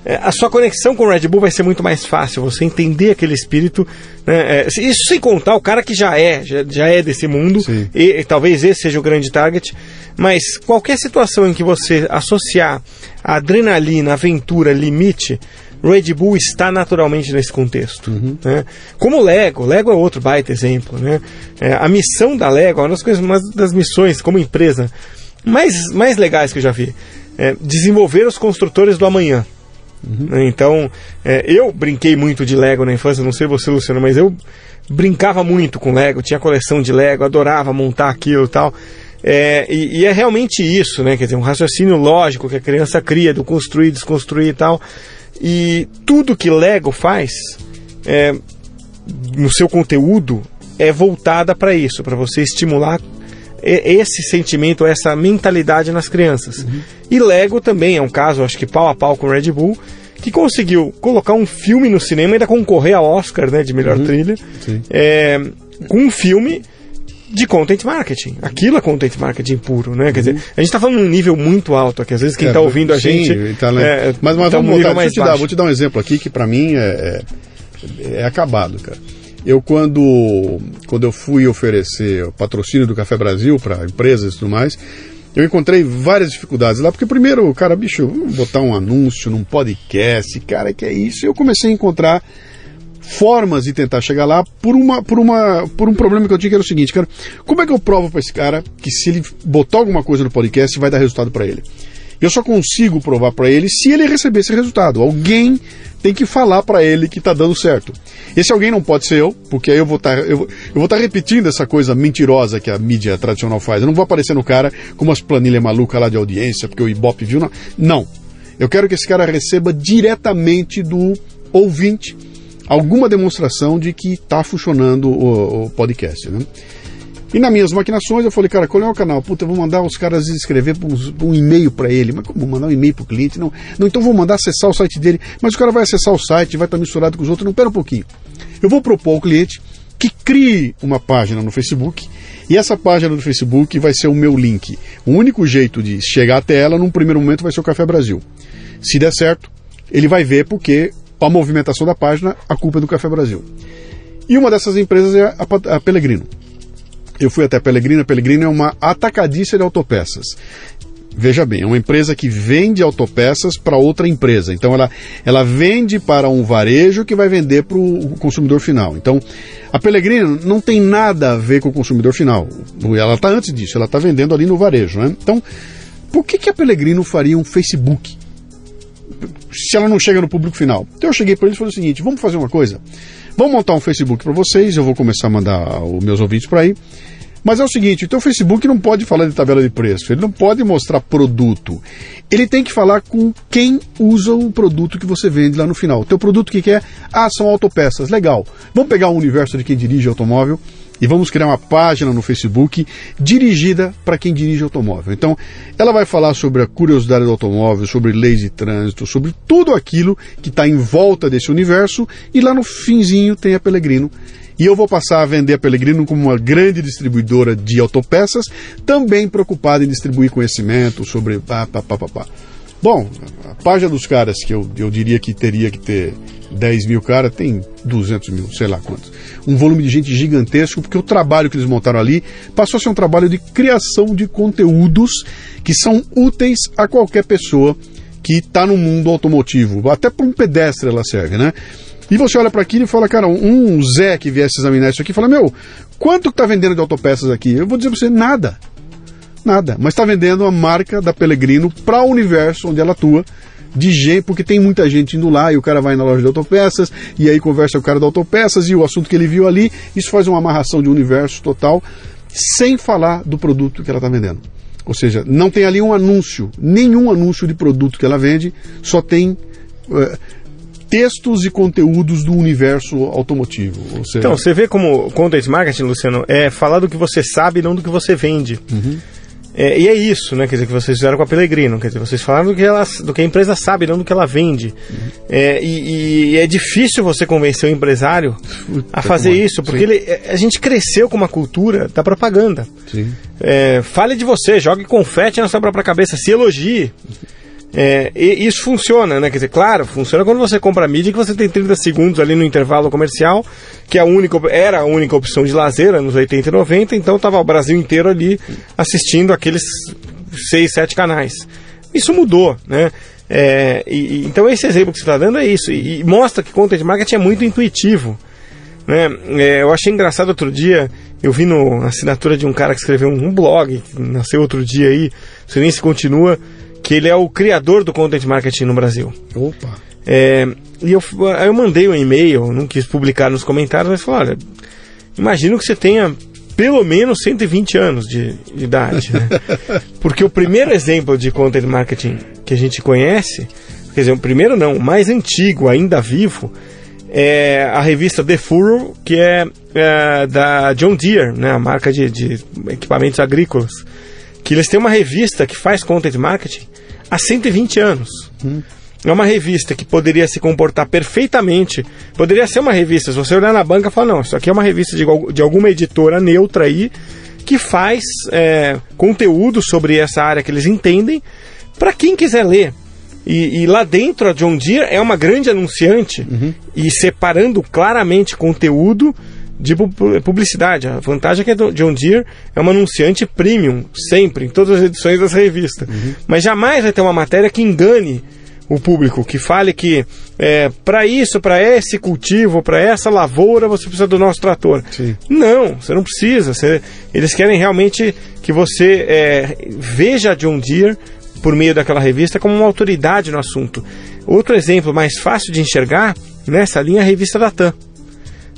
É, a sua conexão com o Red Bull vai ser muito mais fácil, você entender aquele espírito. Né? É, isso sem contar o cara que já é, já, já é desse mundo, e, e, talvez esse seja o grande target. Mas qualquer situação em que você associar adrenalina, aventura, limite, Red Bull está naturalmente nesse contexto. Uhum. Né? Como o Lego, Lego é outro baita exemplo. Né? É, a missão da Lego, uma das, coisas, uma das missões como empresa mais, mais legais que eu já vi, é desenvolver os construtores do amanhã. Uhum. Então, é, eu brinquei muito de Lego na infância, não sei você, Luciano, mas eu brincava muito com Lego, tinha coleção de Lego, adorava montar aquilo e tal. É, e, e, é realmente isso, né? Quer dizer, um raciocínio lógico que a criança cria do construir, desconstruir e tal. E tudo que Lego faz é, no seu conteúdo é voltada para isso, para você estimular esse sentimento, essa mentalidade nas crianças. Uhum. E Lego também é um caso, acho que pau a pau com Red Bull, que conseguiu colocar um filme no cinema e ainda concorrer ao Oscar né, de melhor uhum. trilha, é, com um filme de content marketing. Aquilo é content marketing puro, né? Quer dizer, uhum. a gente está falando num nível muito alto aqui. Às vezes quem está é, ouvindo a sim, gente. Tá, né? é, mas mas tá vamos um voltar, eu te dar, vou te dar um exemplo aqui que para mim é, é, é acabado, cara. Eu, quando, quando eu fui oferecer o patrocínio do Café Brasil para empresas e tudo mais, eu encontrei várias dificuldades lá, porque primeiro, cara, bicho, botar um anúncio num podcast, cara, que é isso. Eu comecei a encontrar formas de tentar chegar lá por uma por uma por um problema que eu tinha que era o seguinte, cara, como é que eu provo para esse cara que se ele botar alguma coisa no podcast vai dar resultado para ele? Eu só consigo provar para ele se ele receber esse resultado. Alguém tem que falar para ele que está dando certo. Esse alguém não pode ser eu, porque aí eu vou tá, estar tá repetindo essa coisa mentirosa que a mídia tradicional faz. Eu não vou aparecer no cara com umas planilhas malucas lá de audiência, porque o Ibope viu. Não. não. Eu quero que esse cara receba diretamente do ouvinte alguma demonstração de que está funcionando o, o podcast. Né? E nas minhas maquinações eu falei, cara, qual é o canal? Puta, eu vou mandar os caras escrever um, um e-mail para ele. Mas como mandar um e-mail para o cliente? Não, não, então vou mandar acessar o site dele. Mas o cara vai acessar o site, vai estar misturado com os outros. Não, pera um pouquinho. Eu vou propor ao cliente que crie uma página no Facebook e essa página do Facebook vai ser o meu link. O único jeito de chegar até ela, num primeiro momento, vai ser o Café Brasil. Se der certo, ele vai ver porque a movimentação da página, a culpa é do Café Brasil. E uma dessas empresas é a, a Pelegrino. Eu fui até a Pelegrino, Pelegrino é uma atacadista de autopeças. Veja bem, é uma empresa que vende autopeças para outra empresa. Então ela, ela vende para um varejo que vai vender para o consumidor final. Então a Pelegrino não tem nada a ver com o consumidor final. Ela está antes disso, ela está vendendo ali no varejo. Né? Então, por que, que a Pelegrino faria um Facebook? Se ela não chega no público final. Então eu cheguei para eles e falei o seguinte: vamos fazer uma coisa. Vamos montar um Facebook para vocês, eu vou começar a mandar os meus ouvintes para aí. Mas é o seguinte, o teu Facebook não pode falar de tabela de preço, ele não pode mostrar produto. Ele tem que falar com quem usa o produto que você vende lá no final. O teu produto que quer? Ah, são autopeças. Legal. Vamos pegar o universo de quem dirige automóvel e vamos criar uma página no Facebook dirigida para quem dirige automóvel. Então, ela vai falar sobre a curiosidade do automóvel, sobre leis de trânsito, sobre tudo aquilo que está em volta desse universo e lá no finzinho tem a Pelegrino e eu vou passar a vender a Pelegrino como uma grande distribuidora de autopeças, também preocupada em distribuir conhecimento sobre pá, pá, pá, pá, pá. Bom, a página dos caras, que eu, eu diria que teria que ter 10 mil caras, tem 200 mil, sei lá quantos. Um volume de gente gigantesco, porque o trabalho que eles montaram ali passou a ser um trabalho de criação de conteúdos que são úteis a qualquer pessoa que está no mundo automotivo. Até para um pedestre ela serve, né? E você olha para aquilo e fala, cara, um Zé que viesse examinar isso aqui, fala, meu, quanto que tá vendendo de autopeças aqui? Eu vou dizer para você, nada. Nada. Mas está vendendo a marca da Pelegrino para o universo onde ela atua, de gente, porque tem muita gente indo lá e o cara vai na loja de autopeças e aí conversa com o cara da autopeças e o assunto que ele viu ali, isso faz uma amarração de universo total, sem falar do produto que ela está vendendo. Ou seja, não tem ali um anúncio, nenhum anúncio de produto que ela vende, só tem uh, textos e conteúdos do universo automotivo. Seja... Então, você vê como content marketing, Luciano, é falar do que você sabe, não do que você vende. Uhum. É, e é isso, né? Quer dizer, que vocês fizeram com a Pelegrino. Quer dizer, vocês falaram do que, ela, do que a empresa sabe, não do que ela vende. Uhum. É, e, e, é difícil você convencer o empresário a fazer isso, porque ele, é, a gente cresceu com uma cultura da propaganda. É, fale de você, jogue confete na sua própria cabeça, se elogie. É, e isso funciona, né? Quer dizer, claro, funciona quando você compra mídia que você tem 30 segundos ali no intervalo comercial, que a única, era a única opção de lazer nos 80 e 90, então estava o Brasil inteiro ali assistindo aqueles 6, 7 canais. Isso mudou, né? É, e, então esse exemplo que você está dando é isso, e, e, mostra que content marketing é muito intuitivo. Né? É, eu achei engraçado outro dia, eu vi na assinatura de um cara que escreveu um blog, que nasceu outro dia aí, não sei nem se continua, que ele é o criador do content marketing no Brasil. Opa! É, e eu, eu mandei um e-mail, não quis publicar nos comentários, mas falei, olha, imagino que você tenha pelo menos 120 anos de, de idade, né? Porque o primeiro exemplo de content marketing que a gente conhece, quer dizer, o primeiro não, o mais antigo, ainda vivo, é a revista The Furrow, que é, é, da John Deere, né, a marca de, de equipamentos agrícolas que eles têm uma revista que faz content marketing há 120 anos. Hum. É uma revista que poderia se comportar perfeitamente. Poderia ser uma revista, se você olhar na banca e falar, não, isso aqui é uma revista de, de alguma editora neutra aí que faz é, conteúdo sobre essa área que eles entendem para quem quiser ler. E, e, lá dentro a John Deere é uma grande anunciante uhum. e separando claramente conteúdo de publicidade. A vantagem é que a John Deere é uma anunciante premium, sempre, em todas as edições dessa revista. Uhum. Mas jamais vai ter uma matéria que engane o público, que fale que é, para isso, para esse cultivo, para essa lavoura, você precisa do nosso trator. Sim. Não, você não precisa. Você, eles querem realmente que você é, veja a John Deere por meio daquela revista como uma autoridade no assunto. Outro exemplo mais fácil de enxergar nessa linha é a revista da TAM.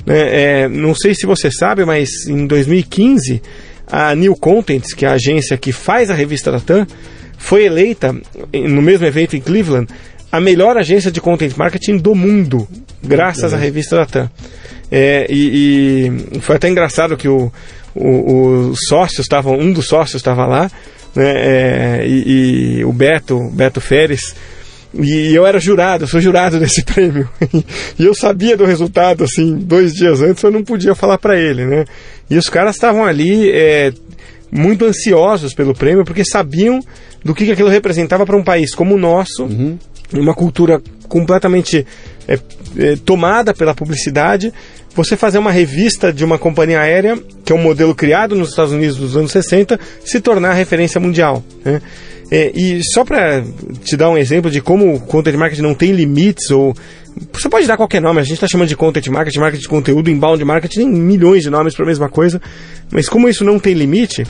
É, é, não sei se você sabe, mas em 2015 a New Contents, que é a agência que faz a revista da TAM, foi eleita no mesmo evento em Cleveland a melhor agência de content marketing do mundo, graças à revista da TAM. É, e, e, foi até engraçado que o, o, os sócios estavam, um dos sócios estava lá, né, é, e, e, o Beto, Beto Feres, E eu era jurado, eu sou jurado desse prêmio. e eu sabia do resultado, assim, dois dias antes, eu não podia falar para ele, né? E os caras estavam ali é, muito ansiosos pelo prêmio, porque sabiam do que, que aquilo representava para um país como o nosso, uhum. uma cultura completamente é, é, tomada pela publicidade. Você fazer uma revista de uma companhia aérea, que é um modelo criado nos Estados Unidos nos anos 60, se tornar referência mundial. Né? É, e só para te dar um exemplo de como o content marketing não tem limites, ou você pode dar qualquer nome, a gente está chamando de content marketing, marketing de conteúdo, inbound marketing, tem milhões de nomes para a mesma coisa, mas como isso não tem limite,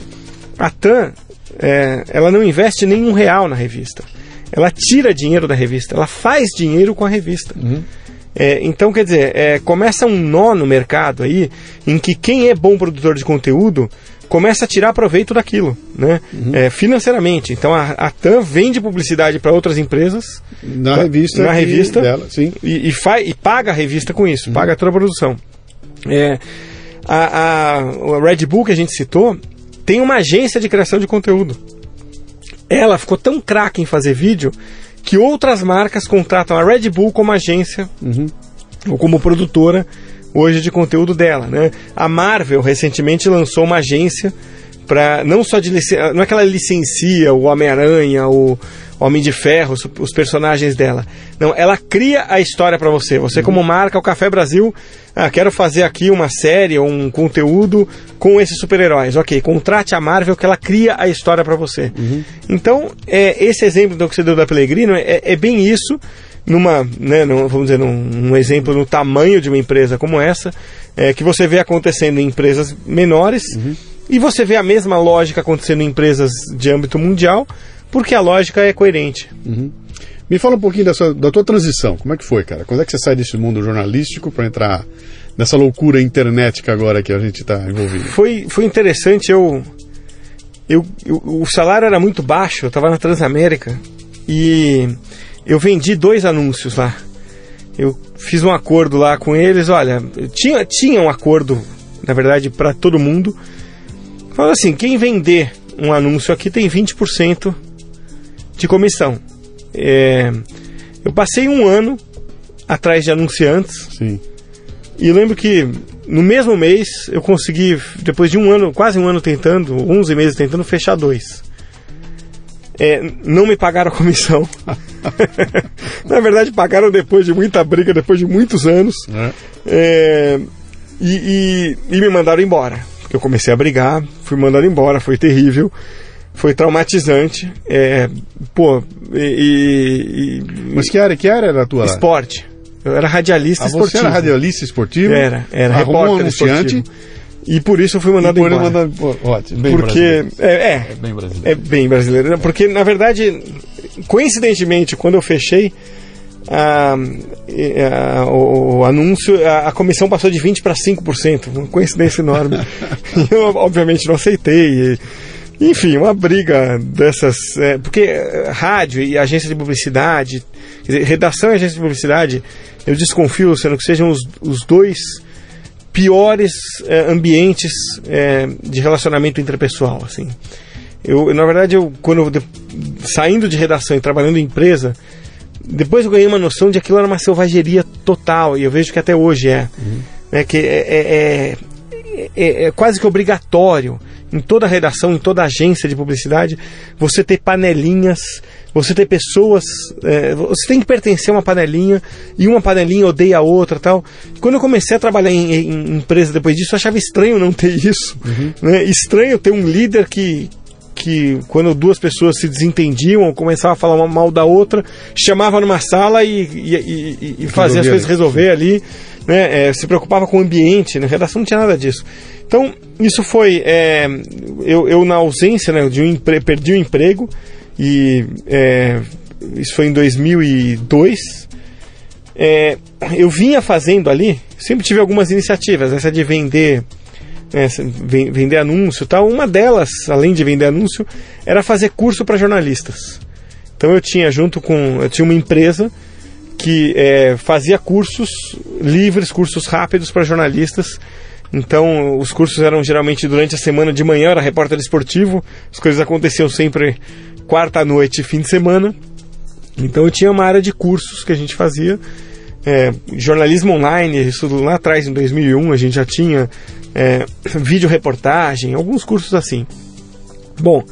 a TAM é, ela não investe nenhum real na revista. Ela tira dinheiro da revista, ela faz dinheiro com a revista. Uhum. É, então, quer dizer, é, começa um nó no mercado aí em que quem é bom produtor de conteúdo começa a tirar proveito daquilo, né? Uhum. É, financeiramente. Então a, a TAM vende publicidade para outras empresas na revista, na revista dela, sim. E, e, faz, e paga a revista com isso, uhum. paga toda a produção. É, a, a, Red Bull que a gente citou tem uma agência de criação de conteúdo. Ela ficou tão craque em fazer vídeo que outras marcas contratam a Red Bull como agência uhum. ou como produtora hoje de conteúdo dela, né? A Marvel recentemente lançou uma agência para não só de não é que ela licencia o Homem-Aranha, o Homem de Ferro, os personagens dela. Não, ela cria a história para você. Você como marca, o Café Brasil, ah, quero fazer aqui uma série ou um conteúdo com esses super-heróis. Ok, contrate a Marvel que ela cria a história para você. Uhum. Então, é, esse exemplo do que você deu da Pellegrino é, é bem isso numa, né, num, vamos dizer, num um exemplo no tamanho de uma empresa como essa, é, que você vê acontecendo em empresas menores uhum. e você vê a mesma lógica acontecendo em empresas de âmbito mundial, porque a lógica é coerente. Uhum. Me fala um pouquinho dessa, da tua transição. Como é que foi, cara? Quando é que você sai desse mundo jornalístico para entrar nessa loucura internetica agora que a gente está envolvido? Foi, foi interessante. Eu, eu, eu, o salário era muito baixo. Eu estava na Transamérica e eu vendi dois anúncios lá. Eu fiz um acordo lá com eles, olha, tinha, tinha um acordo, na verdade, para todo mundo. Falando assim, quem vender um anúncio aqui tem 20% de comissão. É, eu passei um ano atrás de anunciantes. Sim. E lembro que no mesmo mês eu consegui, depois de um ano, quase um ano tentando, 11 meses tentando, fechar dois. É, não me pagaram a comissão. Na verdade, pagaram depois de muita briga, depois de muitos anos. É. É, e, e, e, me mandaram embora. Porque eu comecei a brigar, fui mandado embora, foi terrível, foi traumatizante. É, pô, e, Mas que área, que área era a tua? Esporte. Eu era radialista ah, esportivo. Você era radialista esportivo? Era, era Arrumou repórter um anunciante. Esportivo. E por isso eu fui mandado embora. Mandado, ótimo, bem porque é, é, é, bem brasileiro. É bem brasileiro. Porque, na verdade, coincidentemente, quando eu fechei a, a, o, anúncio, a, a, comissão passou de 20% para 5%. Uma coincidência enorme. eu, obviamente, não aceitei. E, enfim, uma briga dessas. É, porque rádio e agência de publicidade, dizer, redação e agência de publicidade, eu desconfio, sendo que sejam os, os dois piores é, ambientes é, de relacionamento interpessoal, assim. Eu, na verdade, eu quando eu, de, saindo de redação e trabalhando em empresa, depois eu ganhei uma noção de que aquilo era uma selvageria total e eu vejo que até hoje é, uhum. né, que é, é, é, é, quase que obrigatório em toda redação, em toda agência de publicidade, você ter panelinhas, você ter pessoas, é, você tem que pertencer a uma panelinha e uma panelinha odeia a outra tal. Quando eu comecei a trabalhar em, em empresa depois disso, eu achava estranho não ter isso. Uhum. Né? Estranho ter um líder que, que quando duas pessoas se desentendiam ou começavam a falar uma mal da outra, chamava numa sala e, e, e, e fazia as coisas resolver ali, né? É, se preocupava com o ambiente, né? redação não tinha nada disso. Então, isso foi. É, eu, eu, na ausência né, de um empre... perdi o um emprego, e é, isso foi em 2002. É, eu vinha fazendo ali, sempre tive algumas iniciativas, essa de vender. É, vender anúncio tal. Uma delas, além de vender anúncio, era fazer curso para jornalistas. Então eu tinha junto com. Eu tinha uma empresa que é, fazia cursos livres, cursos rápidos para jornalistas então, os cursos eram geralmente durante a semana de manhã, era repórter esportivo, as coisas aconteciam sempre quarta-noite, fim de semana. Então eu tinha uma área de cursos que a gente fazia, é, jornalismo online, isso lá atrás, em 2001, a gente já tinha é, vídeo reportagem, alguns cursos assim. Bom.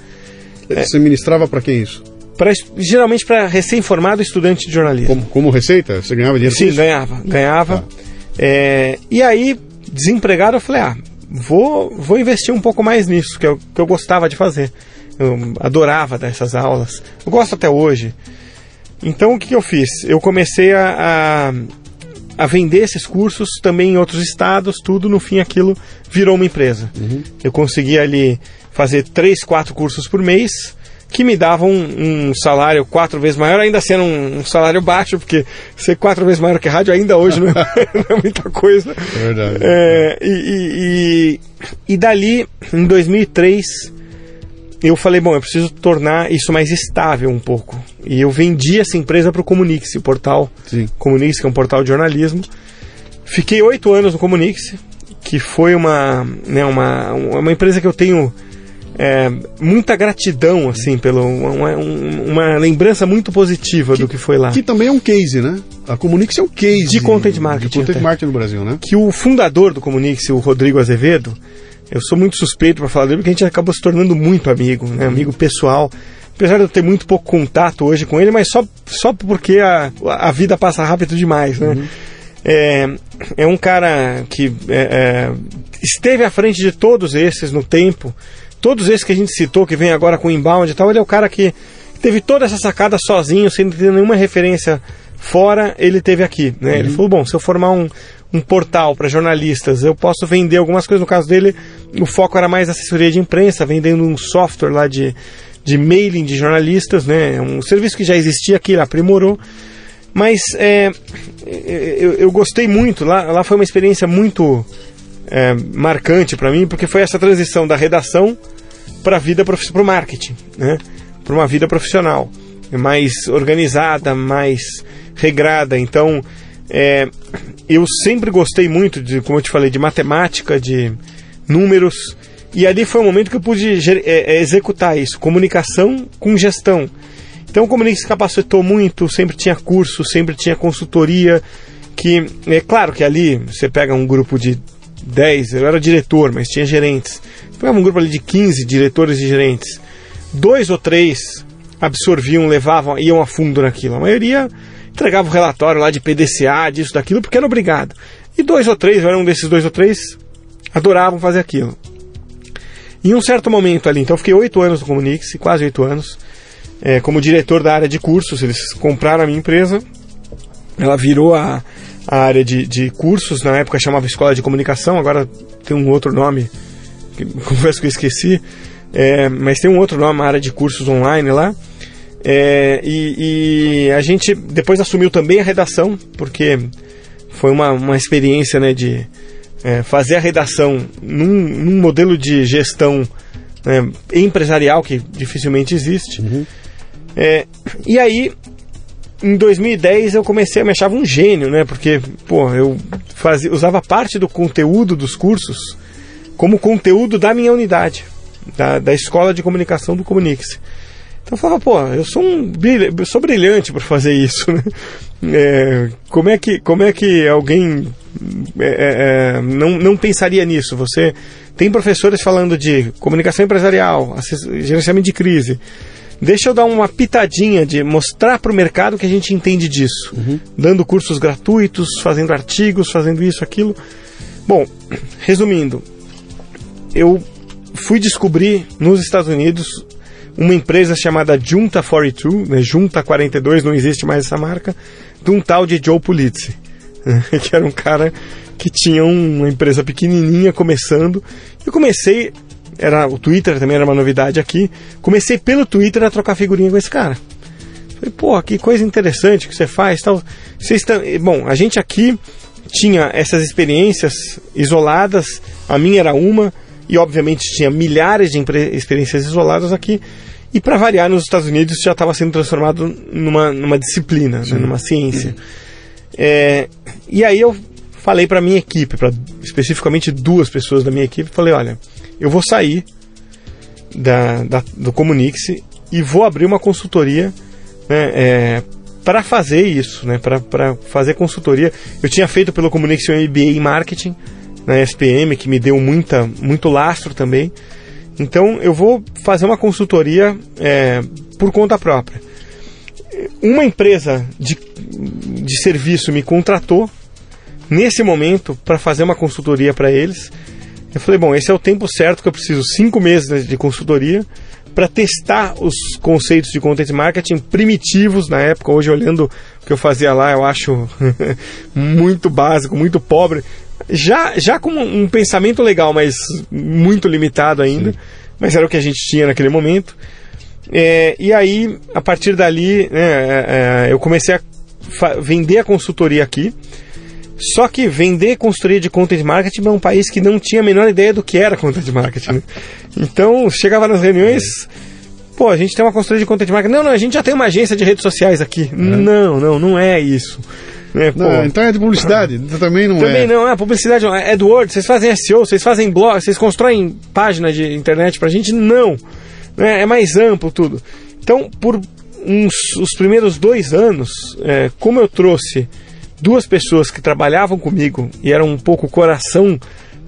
Você ministrava para quem isso? Pra, geralmente para recém-formado estudante de jornalismo. Como, como, receita? Você ganhava dinheiro Sim, ganhava. Ganhava. Ah. É, e aí, desempregado, eu falei, ah, vou, vou investir um pouco mais nisso, que eu, que eu gostava de fazer. Eu adorava dessas aulas. Eu gosto até hoje. Então o que, que eu fiz? Eu comecei a, a, a, vender esses cursos também em outros estados, tudo, no fim aquilo virou uma empresa. Uhum. Eu consegui ali fazer três, quatro cursos por mês, que me davam um, um, salário quatro vezes maior, ainda sendo um, um, salário baixo, porque ser quatro vezes maior que rádio ainda hoje não é, não é muita coisa. É verdade. É, e, e, e, e dali, em 2003, eu falei, bom, eu preciso tornar isso mais estável um pouco. E eu vendi essa empresa para o Comunix, o portal. Comunix, que é um portal de jornalismo. Fiquei oito anos no Comunix, que foi uma, né, uma, uma empresa que eu tenho é, muita gratidão, assim, pelo, uma, uma, lembrança muito positiva que, do que foi lá. Que também é um case, né? A Comunix é um case. De content marketing. De content marketing no Brasil, né? Que o fundador do Comunix, o Rodrigo Azevedo, eu sou muito suspeito para falar dele porque a gente acabou se tornando muito amigo, né? Amigo pessoal. Apesar de eu ter muito pouco contato hoje com ele, mas só, só porque a, a vida passa rápido demais, né? Uhum. É, é um cara que é, é, esteve à frente de todos esses no tempo. Todos esses que a gente citou, que vem agora com inbound e tal, ele é o cara que teve toda essa sacada sozinho, sem ter nenhuma referência fora, ele teve aqui. Né? Uhum. Ele falou: bom, se eu formar um, um portal para jornalistas, eu posso vender algumas coisas. No caso dele, o foco era mais assessoria de imprensa, vendendo um software lá de, de mailing de jornalistas, né? Um serviço que já existia aqui, ele aprimorou. Mas é, eu, eu, gostei muito, lá, lá foi uma experiência muito é, marcante para mim, porque foi essa transição da redação para a vida para o marketing, né? para uma vida profissional mais organizada, mais regrada. Então, é, eu sempre gostei muito de, como eu te falei, de matemática, de números. E ali foi o momento que eu pude é, é, executar isso, comunicação com gestão. Então o Comunique se capacitou muito, sempre tinha curso, sempre tinha consultoria, que é claro que ali você pega um grupo de 10, eu era diretor, mas tinha gerentes. Pegava um grupo ali de 15 diretores e gerentes. Dois ou três absorviam, levavam, iam a fundo naquilo. A maioria entregava o relatório lá de PDCA, disso, daquilo, porque era obrigado. E dois ou três, eu era um desses dois ou três, adoravam fazer aquilo. Em um certo momento ali, então eu fiquei oito anos no Comunix, quase oito anos, é, como diretor da área de cursos. Eles compraram a minha empresa, ela virou a, a área de, de cursos, na época chamava Escola de Comunicação, agora tem um outro nome, que, confesso que eu esqueci, é, mas tem um outro nome, a área de cursos online lá. É, e, e, a gente depois assumiu também a redação, porque foi uma, uma experiência né, de é, fazer a redação num, num modelo de gestão né, empresarial que dificilmente existe. Uhum. É, e aí, em 2010, eu comecei a me achar um gênio, né? Porque, pô, eu fazia, usava parte do conteúdo dos cursos como conteúdo da minha unidade, da, da escola de comunicação do Comunix. Então eu falava, pô, eu sou um eu sou brilhante por fazer isso, né? É, como, é que, como é que alguém é, é, é, não, não pensaria nisso? Você tem professores falando de comunicação empresarial, gerenciamento de crise. Deixa eu dar uma pitadinha de mostrar para o mercado que a gente entende disso. Uhum. Dando cursos gratuitos, fazendo artigos, fazendo isso, aquilo. Bom, resumindo, eu fui descobrir nos Estados Unidos uma empresa chamada Junta 42, né, Junta 42, não existe mais essa marca, de um tal de Joe Pulizzi, né, que era um cara que tinha uma empresa pequenininha começando. Eu comecei, era o Twitter também era uma novidade aqui, comecei pelo Twitter a trocar figurinha com esse cara. Falei, pô, que coisa interessante que você faz, tal. Vocês estão, bom, a gente aqui tinha essas experiências isoladas, a minha era uma, e obviamente tinha milhares de experiências isoladas aqui. E para variar, nos Estados Unidos já estava sendo transformado numa, numa disciplina, né, numa ciência. É, e aí eu falei para minha equipe, para especificamente duas pessoas da minha equipe, falei, olha, eu vou sair da, da, do Comunix e vou abrir uma consultoria né, é, para fazer isso, né, para fazer consultoria. Eu tinha feito pelo Communication MBA em Marketing na SPM, que me deu muita, muito lastro também. Então eu vou fazer uma consultoria é, por conta própria. Uma empresa de, de serviço me contratou nesse momento para fazer uma consultoria para eles. Eu falei, bom, esse é o tempo certo que eu preciso, cinco meses de consultoria para testar os conceitos de content marketing primitivos na época. Hoje, olhando o que eu fazia lá, eu acho muito básico, muito pobre. Já, já com um pensamento legal, mas muito limitado ainda. Sim. Mas era o que a gente tinha naquele momento. É, e aí, a partir dali, né, é, é eu comecei a vender a consultoria aqui. Só que vender consultoria de content marketing é um país que não tinha a menor ideia do que era content marketing. Né? Então, chegava nas reuniões, pô, a gente tem uma consultoria de content marketing. Não, não, a gente já tem uma agência de redes sociais aqui. É. Não, não, não é isso. É, não, então é de publicidade, também não também é. Também não, é publicidade, é AdWords, vocês fazem SEO, vocês fazem blog, vocês constroem página de internet pra gente? Não. É, é mais amplo tudo. Então, por uns, os primeiros dois anos, é, como eu trouxe duas pessoas que trabalhavam comigo e eram um pouco o coração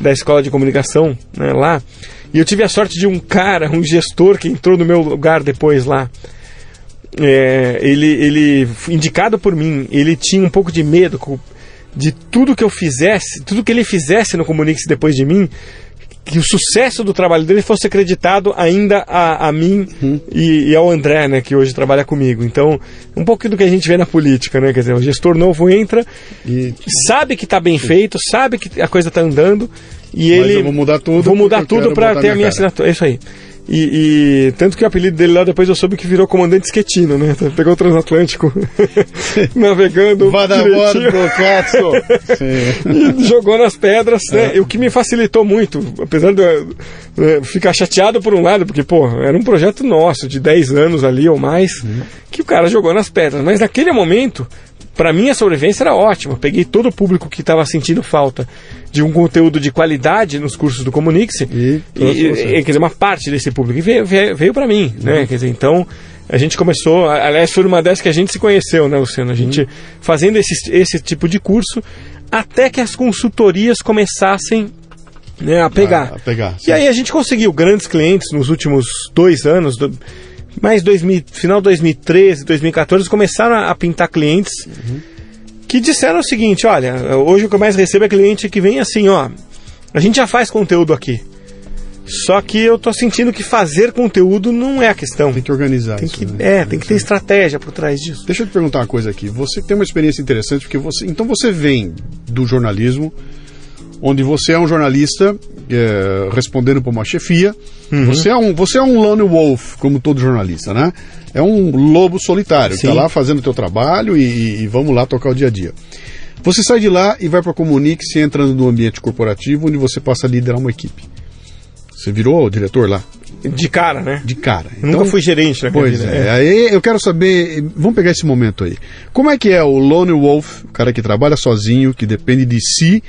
da escola de comunicação né, lá. E eu tive a sorte de um cara, um gestor que entrou no meu lugar depois lá. É, ele, ele, indicado por mim, ele tinha um pouco de medo de tudo que eu fizesse, tudo que ele fizesse no Comunique-se depois de mim, que o sucesso do trabalho dele fosse acreditado ainda a, a mim hum. e, e, ao André, né, que hoje trabalha comigo. Então, um pouco do que a gente vê na política, né? Quer dizer, o gestor novo entra, e... sabe que está bem feito, sabe que a coisa está andando e Mas ele. Eu vou mudar tudo. Vou mudar tudo para ter a minha assinatura. É isso aí. E, e, tanto que o apelido dele lá depois eu soube que virou comandante esquetino, né? Pegou o transatlântico navegando. e jogou nas pedras, né? É. O que me facilitou muito, apesar de eu, é, ficar chateado por um lado, porque, pô, era um projeto nosso de 10 anos ali ou mais, uhum. que o cara jogou nas pedras. Mas naquele momento, para mim a sobrevivência era ótima. peguei todo o público que estava sentindo falta de um conteúdo de qualidade nos cursos do Comunique-se e, e, e, quer dizer, uma parte desse público veio, veio, veio para mim, né? uhum. né? Quer dizer, então a gente começou, aliás, foi uma dessas que a gente se conheceu, né, Luciano? A gente uhum. fazendo esse, esse tipo de curso até que as consultorias começassem né, a pegar. Ah, a pegar e aí a gente conseguiu grandes clientes nos últimos dois anos, do, mais 2000, final de 2013, 2014, começaram a, a pintar clientes. Uhum que disseram o seguinte: olha, hoje o que eu mais recebo é cliente que vem assim, ó, a gente já faz conteúdo aqui. Só que eu tô sentindo que fazer conteúdo não é a questão. Tem que organizar tem isso, que, né? É, tem que ter estratégia por trás disso. Deixa eu te perguntar uma coisa aqui. Você tem uma experiência interessante porque você, então você vem do jornalismo, onde você é um jornalista é, respondendo para uma chefia. Uhum. Você, é um, você é um lone wolf, como todo jornalista, né? É um lobo solitário, está lá fazendo o teu trabalho e, e, vamos lá tocar o dia a dia. Você sai de lá e vai para a Comunique, se entra no ambiente corporativo, onde você passa a liderar uma equipe. Você virou o diretor lá? De cara, né? De cara. Então, Nunca fui gerente na Pois vida, é. é. Aí eu quero saber, vamos pegar esse momento aí. Como é que é o lone wolf, o cara que trabalha sozinho, que depende de si,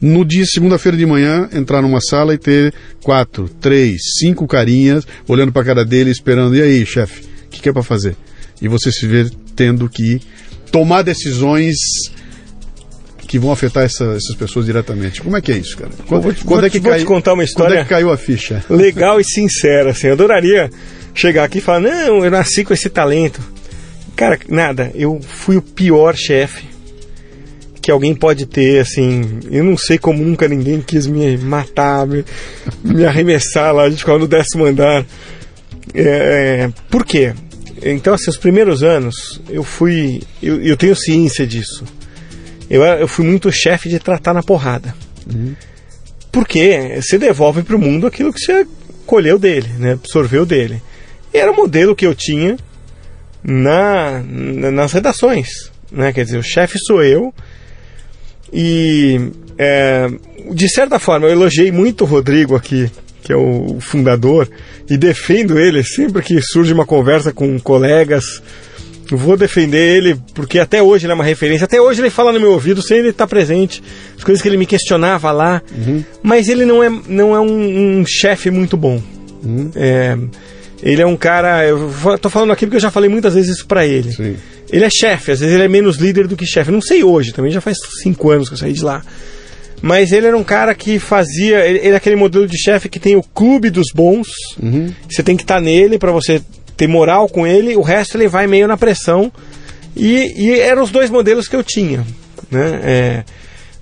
no dia segunda-feira de manhã entrar numa sala e ter quatro, três, cinco carinhas olhando para a cara dele esperando. E aí, chefe, o que, que é para fazer? E você se vê tendo que tomar decisões que vão afetar essa, essas pessoas diretamente. Como é que é isso, cara? Quando, vou, quando é que vou cai, te contar uma história. Quando é que caiu a ficha? Legal e sincera, assim. Eu adoraria chegar aqui e falar: não, eu nasci com esse talento. Cara, nada. Eu fui o pior chefe que alguém pode ter, assim. Eu não sei como nunca ninguém quis me matar, me, me arremessar lá, a gente ficava no décimo andar. É, é, por quê? Então, assim, os primeiros anos eu fui. Eu, eu tenho ciência disso. Eu, eu fui muito chefe de tratar na porrada. Uhum. Porque você devolve para o mundo aquilo que você colheu dele, né? absorveu dele. E era o modelo que eu tinha na, na nas redações. Né? Quer dizer, o chefe sou eu, e é, de certa forma eu elogiei muito o Rodrigo aqui, que é o fundador, e defendo ele sempre que surge uma conversa com colegas. Eu vou defender ele porque até hoje ele é uma referência. Até hoje ele fala no meu ouvido sem ele estar presente. As coisas que ele me questionava lá. Uhum. Mas ele não é, não é um, um chefe muito bom. Uhum. É, Ele é um cara. Eu tô falando aqui porque eu já falei muitas vezes isso pra ele. Sim. Ele é chefe, às vezes ele é menos líder do que chefe. Não sei hoje, também já faz cinco anos que eu saí de lá. Mas ele era um cara que fazia. Ele, ele é aquele modelo de chefe que tem o clube dos bons. Uhum. Você tem que estar nele pra você ter moral com ele. O resto ele vai meio na pressão. E, e eram os dois modelos que eu tinha. Né? É,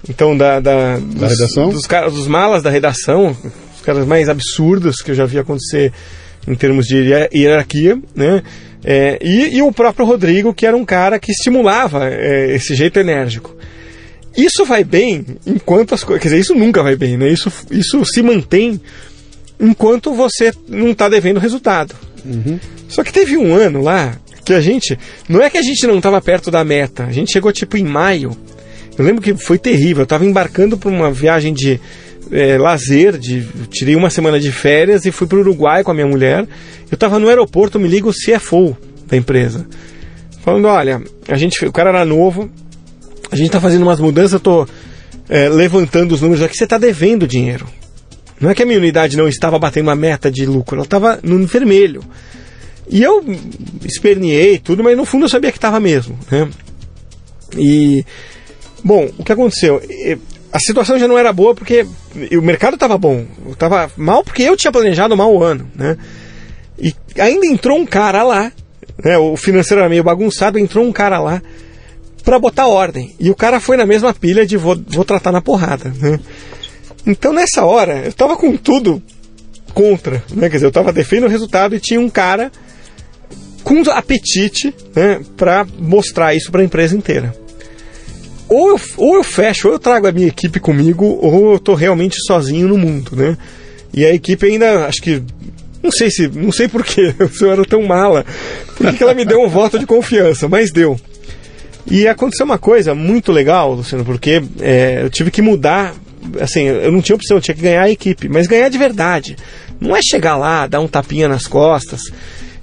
então, da, da, dos, redação? Dos, caras, dos malas da redação, os caras mais absurdos que eu já vi acontecer em termos de hier- hierarquia, né? É, e, e o próprio Rodrigo, que era um cara que estimulava é, esse jeito enérgico. Isso vai bem enquanto as coisas. Quer dizer, isso nunca vai bem, né? Isso, isso se mantém enquanto você não está devendo resultado. Só que teve um ano lá que a gente. Não é que a gente não estava perto da meta, a gente chegou tipo em maio. Eu lembro que foi terrível. Eu estava embarcando para uma viagem de eh, lazer, de, tirei uma semana de férias e fui para o Uruguai com a minha mulher. Eu estava no aeroporto, me liga o CFO da empresa. Falando, olha, a gente, o cara era novo, a gente está fazendo umas mudanças, eu estou levantando os números aqui, você está devendo dinheiro. Não é que a minha unidade não estava batendo uma meta de lucro, ela estava no vermelho. E eu esperneei tudo, mas no fundo eu sabia que estava mesmo. Né? E, bom, o que aconteceu? A situação já não era boa porque o mercado estava bom. Estava mal porque eu tinha planejado mal o ano. Né? E ainda entrou um cara lá, né? o financeiro era meio bagunçado, entrou um cara lá para botar ordem. E o cara foi na mesma pilha de vou, vou tratar na porrada. Né? Então nessa hora, eu tava com tudo contra, né? Quer dizer, eu tava defendendo o resultado e tinha um cara com apetite, né, para mostrar isso para a empresa inteira. Ou eu, ou eu fecho, ou eu trago a minha equipe comigo, ou eu tô realmente sozinho no mundo, né? E a equipe ainda, acho que não sei se, não sei por que eu era tão mala, por que ela me deu um voto de confiança, mas deu. E aconteceu uma coisa muito legal, Luciano, porque é, eu tive que mudar. Assim, eu não tinha opção, eu tinha que ganhar a equipe, mas ganhar de verdade. Não é chegar lá, dar um tapinha nas costas.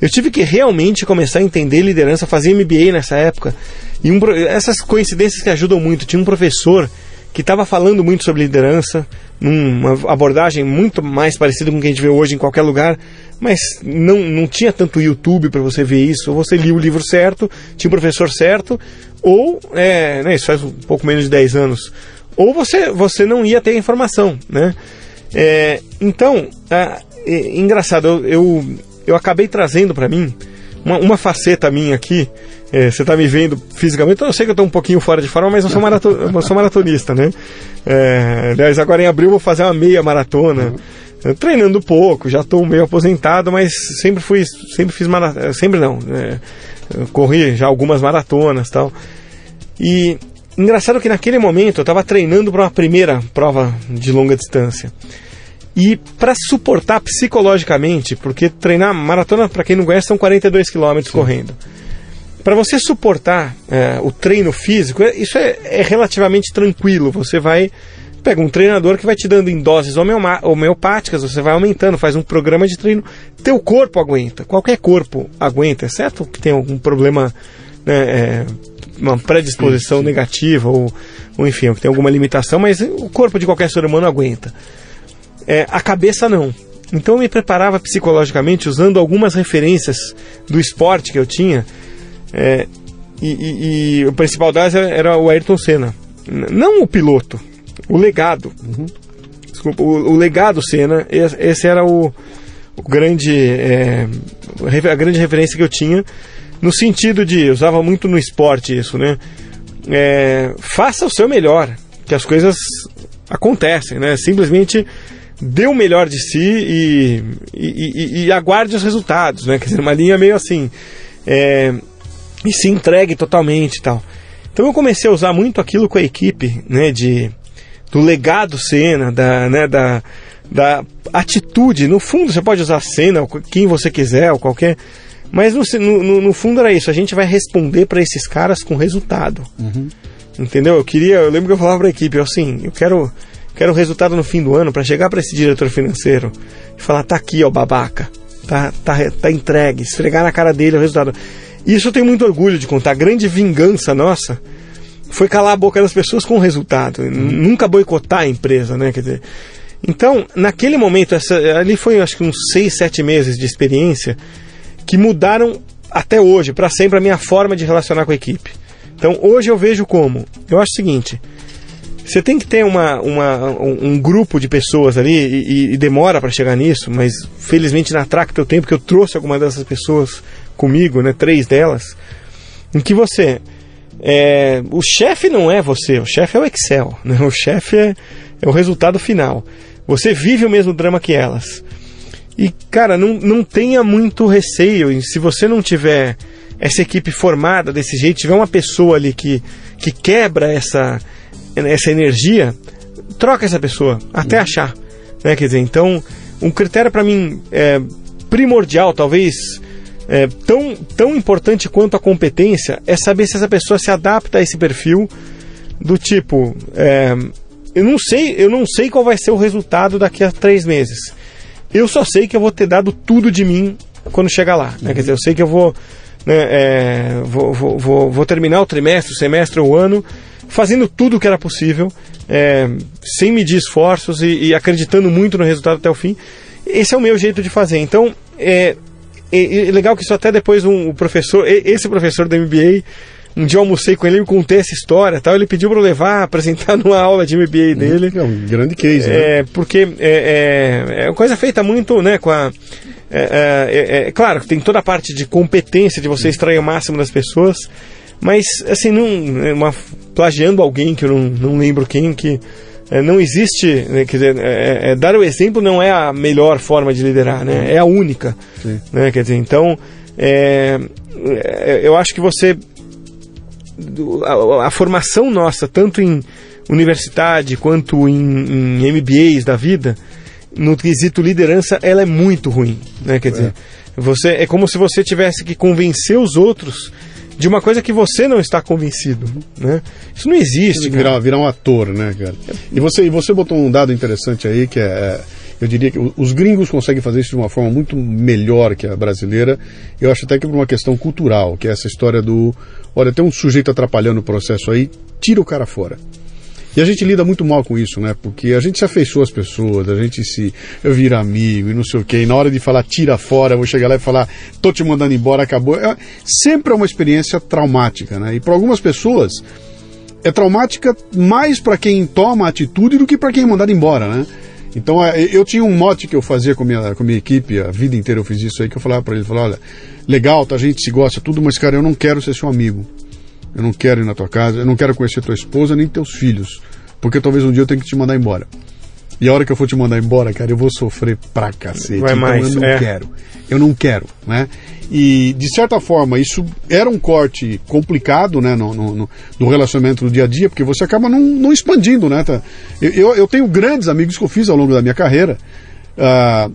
Eu tive que realmente começar a entender liderança, fazer MBA nessa época. E um, essas coincidências que ajudam muito. Tinha um professor que estava falando muito sobre liderança, numa abordagem muito mais parecida com o que a gente vê hoje em qualquer lugar, mas não, não tinha tanto YouTube para você ver isso. Ou você lia o livro certo, tinha o professor certo, ou, é, né, isso faz um pouco menos de 10 anos, ou você, você não ia ter a informação, né? É, então, é, engraçado, eu, eu, eu acabei trazendo para mim uma, uma faceta minha aqui. É, você tá me vendo fisicamente, então eu sei que eu tô um pouquinho fora de forma, mas eu sou, marato, eu sou maratonista, né? É, aliás, agora em abril eu vou fazer uma meia maratona. Eu Treinando pouco, já estou meio aposentado, mas sempre fui, sempre fiz maratona, sempre não, é, corri já algumas maratonas tal. E engraçado que naquele momento eu estava treinando para uma primeira prova de longa distância. E para suportar psicologicamente, porque treinar maratona, para quem não conhece, são 42 km correndo. Para você suportar é, o treino físico, é- isso é, é relativamente tranquilo. Você vai pega um treinador que vai te dando em doses homeopáticas, você vai aumentando, faz um programa de treino. Teu corpo aguenta, qualquer corpo aguenta, exceto que tem algum problema, né, é, uma predisposição negativa ou, ou enfim, que tem alguma limitação, mas o corpo de qualquer ser humano aguenta. É, a cabeça não. Então eu me preparava psicologicamente usando algumas referências do esporte que eu tinha. é, e, e- e o principal delas era, o Ayrton Senna. Não o piloto, o legado. Desculpa, o, o legado Senna, esse, esse era o, o grande, é, a grande referência que eu tinha, no sentido de, eu usava muito no esporte isso, né? É, faça o seu melhor, que as coisas acontecem, né? Simplesmente dê o melhor de si e, e, e- e aguarde os resultados, né? Quer dizer, uma linha meio assim. é, e se entregue totalmente e tal. Então eu comecei a usar muito aquilo com a equipe, né? De, do legado cena, da, né, da, da atitude. No fundo, você pode usar cena, quem você quiser, ou qualquer. Mas no, no, no fundo era isso. A gente vai responder para esses caras com resultado. Entendeu? Eu queria, eu lembro que eu falava para a equipe, eu, assim, eu quero, quero o resultado no fim do ano para chegar para esse diretor financeiro e falar, tá aqui, ó, babaca, tá, tá, tá entregue, esfregar na cara dele o resultado. E isso eu tenho muito orgulho de contar. A grande vingança nossa foi calar a boca das pessoas com o resultado, N- nunca boicotar a empresa, né? Quer dizer, Então, naquele momento, essa, ali foi acho que uns seis, sete meses de experiência que mudaram até hoje, para sempre, a minha forma de relacionar com a equipe. Então, hoje eu vejo como. Eu acho o seguinte: você tem que ter uma, uma um, um, grupo de pessoas ali, e, e demora para chegar nisso, mas felizmente na Tracta eu tenho, porque eu trouxe algumas dessas pessoas comigo, né, três delas, em que você. É, o chefe não é você, o chefe é o Excel, né? o chefe é, é o resultado final. Você vive o mesmo drama que elas. E, cara, não, não tenha muito receio. E se você não tiver essa equipe formada desse jeito, tiver uma pessoa ali que, que quebra essa, essa energia, troca essa pessoa, até uhum. achar. Né? Quer dizer, então, um critério para mim é, primordial, talvez é, tão, tão importante quanto a competência, é saber se essa pessoa se adapta a esse perfil do tipo. É, eu não sei, eu não sei qual vai ser o resultado daqui a três meses. Eu só sei que eu vou ter dado tudo de mim quando chegar lá. Né? Quer dizer, eu sei que eu vou, né, é, vou, vou, vou, vou, terminar o trimestre, o semestre, o ano, fazendo tudo o que era possível, é, sem medir esforços e, e, acreditando muito no resultado até o fim. Esse é o meu jeito de fazer. Então, é, é, é legal que isso até depois um, o professor, esse professor da MBA um dia eu almocei com ele, e contei essa história tal. Ele pediu para eu levar, apresentar numa aula de MBA dele. É um grande case, né? É, porque é, é, é coisa feita muito, né, com a. É, é, é, é claro, tem toda a parte de competência de você extrair o máximo das pessoas, mas assim, não, uma, plagiando alguém que eu não, não lembro quem, que é, não existe, né, quer dizer, é, é, dar o exemplo não é a melhor forma de liderar, né, é a única, né, quer dizer, então eu acho que você a, a, formação nossa, tanto em universidade quanto em, em, MBAs da vida, no quesito liderança, ela é muito ruim. Né? Quer é. dizer, você, é como se você tivesse que convencer os outros de uma coisa que você não está convencido, né? Isso não existe. Virar, virar um ator, né, cara? E você, e você botou um dado interessante aí que é, é eu diria que os gringos conseguem fazer isso de uma forma muito melhor que a brasileira. Eu acho até que por uma questão cultural, que é essa história do Olha, tem um sujeito atrapalhando o processo aí, tira o cara fora. E a gente lida muito mal com isso, né? Porque a gente se afeiçoa às pessoas, a gente se. Eu viro amigo e não sei o quê. E na hora de falar tira fora, eu vou chegar lá e falar tô te mandando embora, acabou. É, sempre é uma experiência traumática, né? E para algumas pessoas é traumática mais para quem toma a atitude do que para quem é mandado embora, né? Então é, eu tinha um mote que eu fazia com a minha, com minha equipe, a vida inteira eu fiz isso aí, que eu falava para ele, falava, olha, legal, tá, a gente se gosta, tudo, mas cara, eu não quero ser seu amigo. Eu não quero ir na tua casa, eu não quero conhecer tua esposa nem teus filhos, porque talvez um dia eu tenha que te mandar embora. E a hora que eu for te mandar embora, cara, eu vou sofrer pra cacete. Vai então mais, eu não é. quero. Eu não quero, né? E, de certa forma, isso era um corte complicado, né, no, no, no relacionamento do dia a dia, porque você acaba não, não expandindo, né? Tá? Eu, eu, eu, tenho grandes amigos que eu fiz ao longo da minha carreira, uh,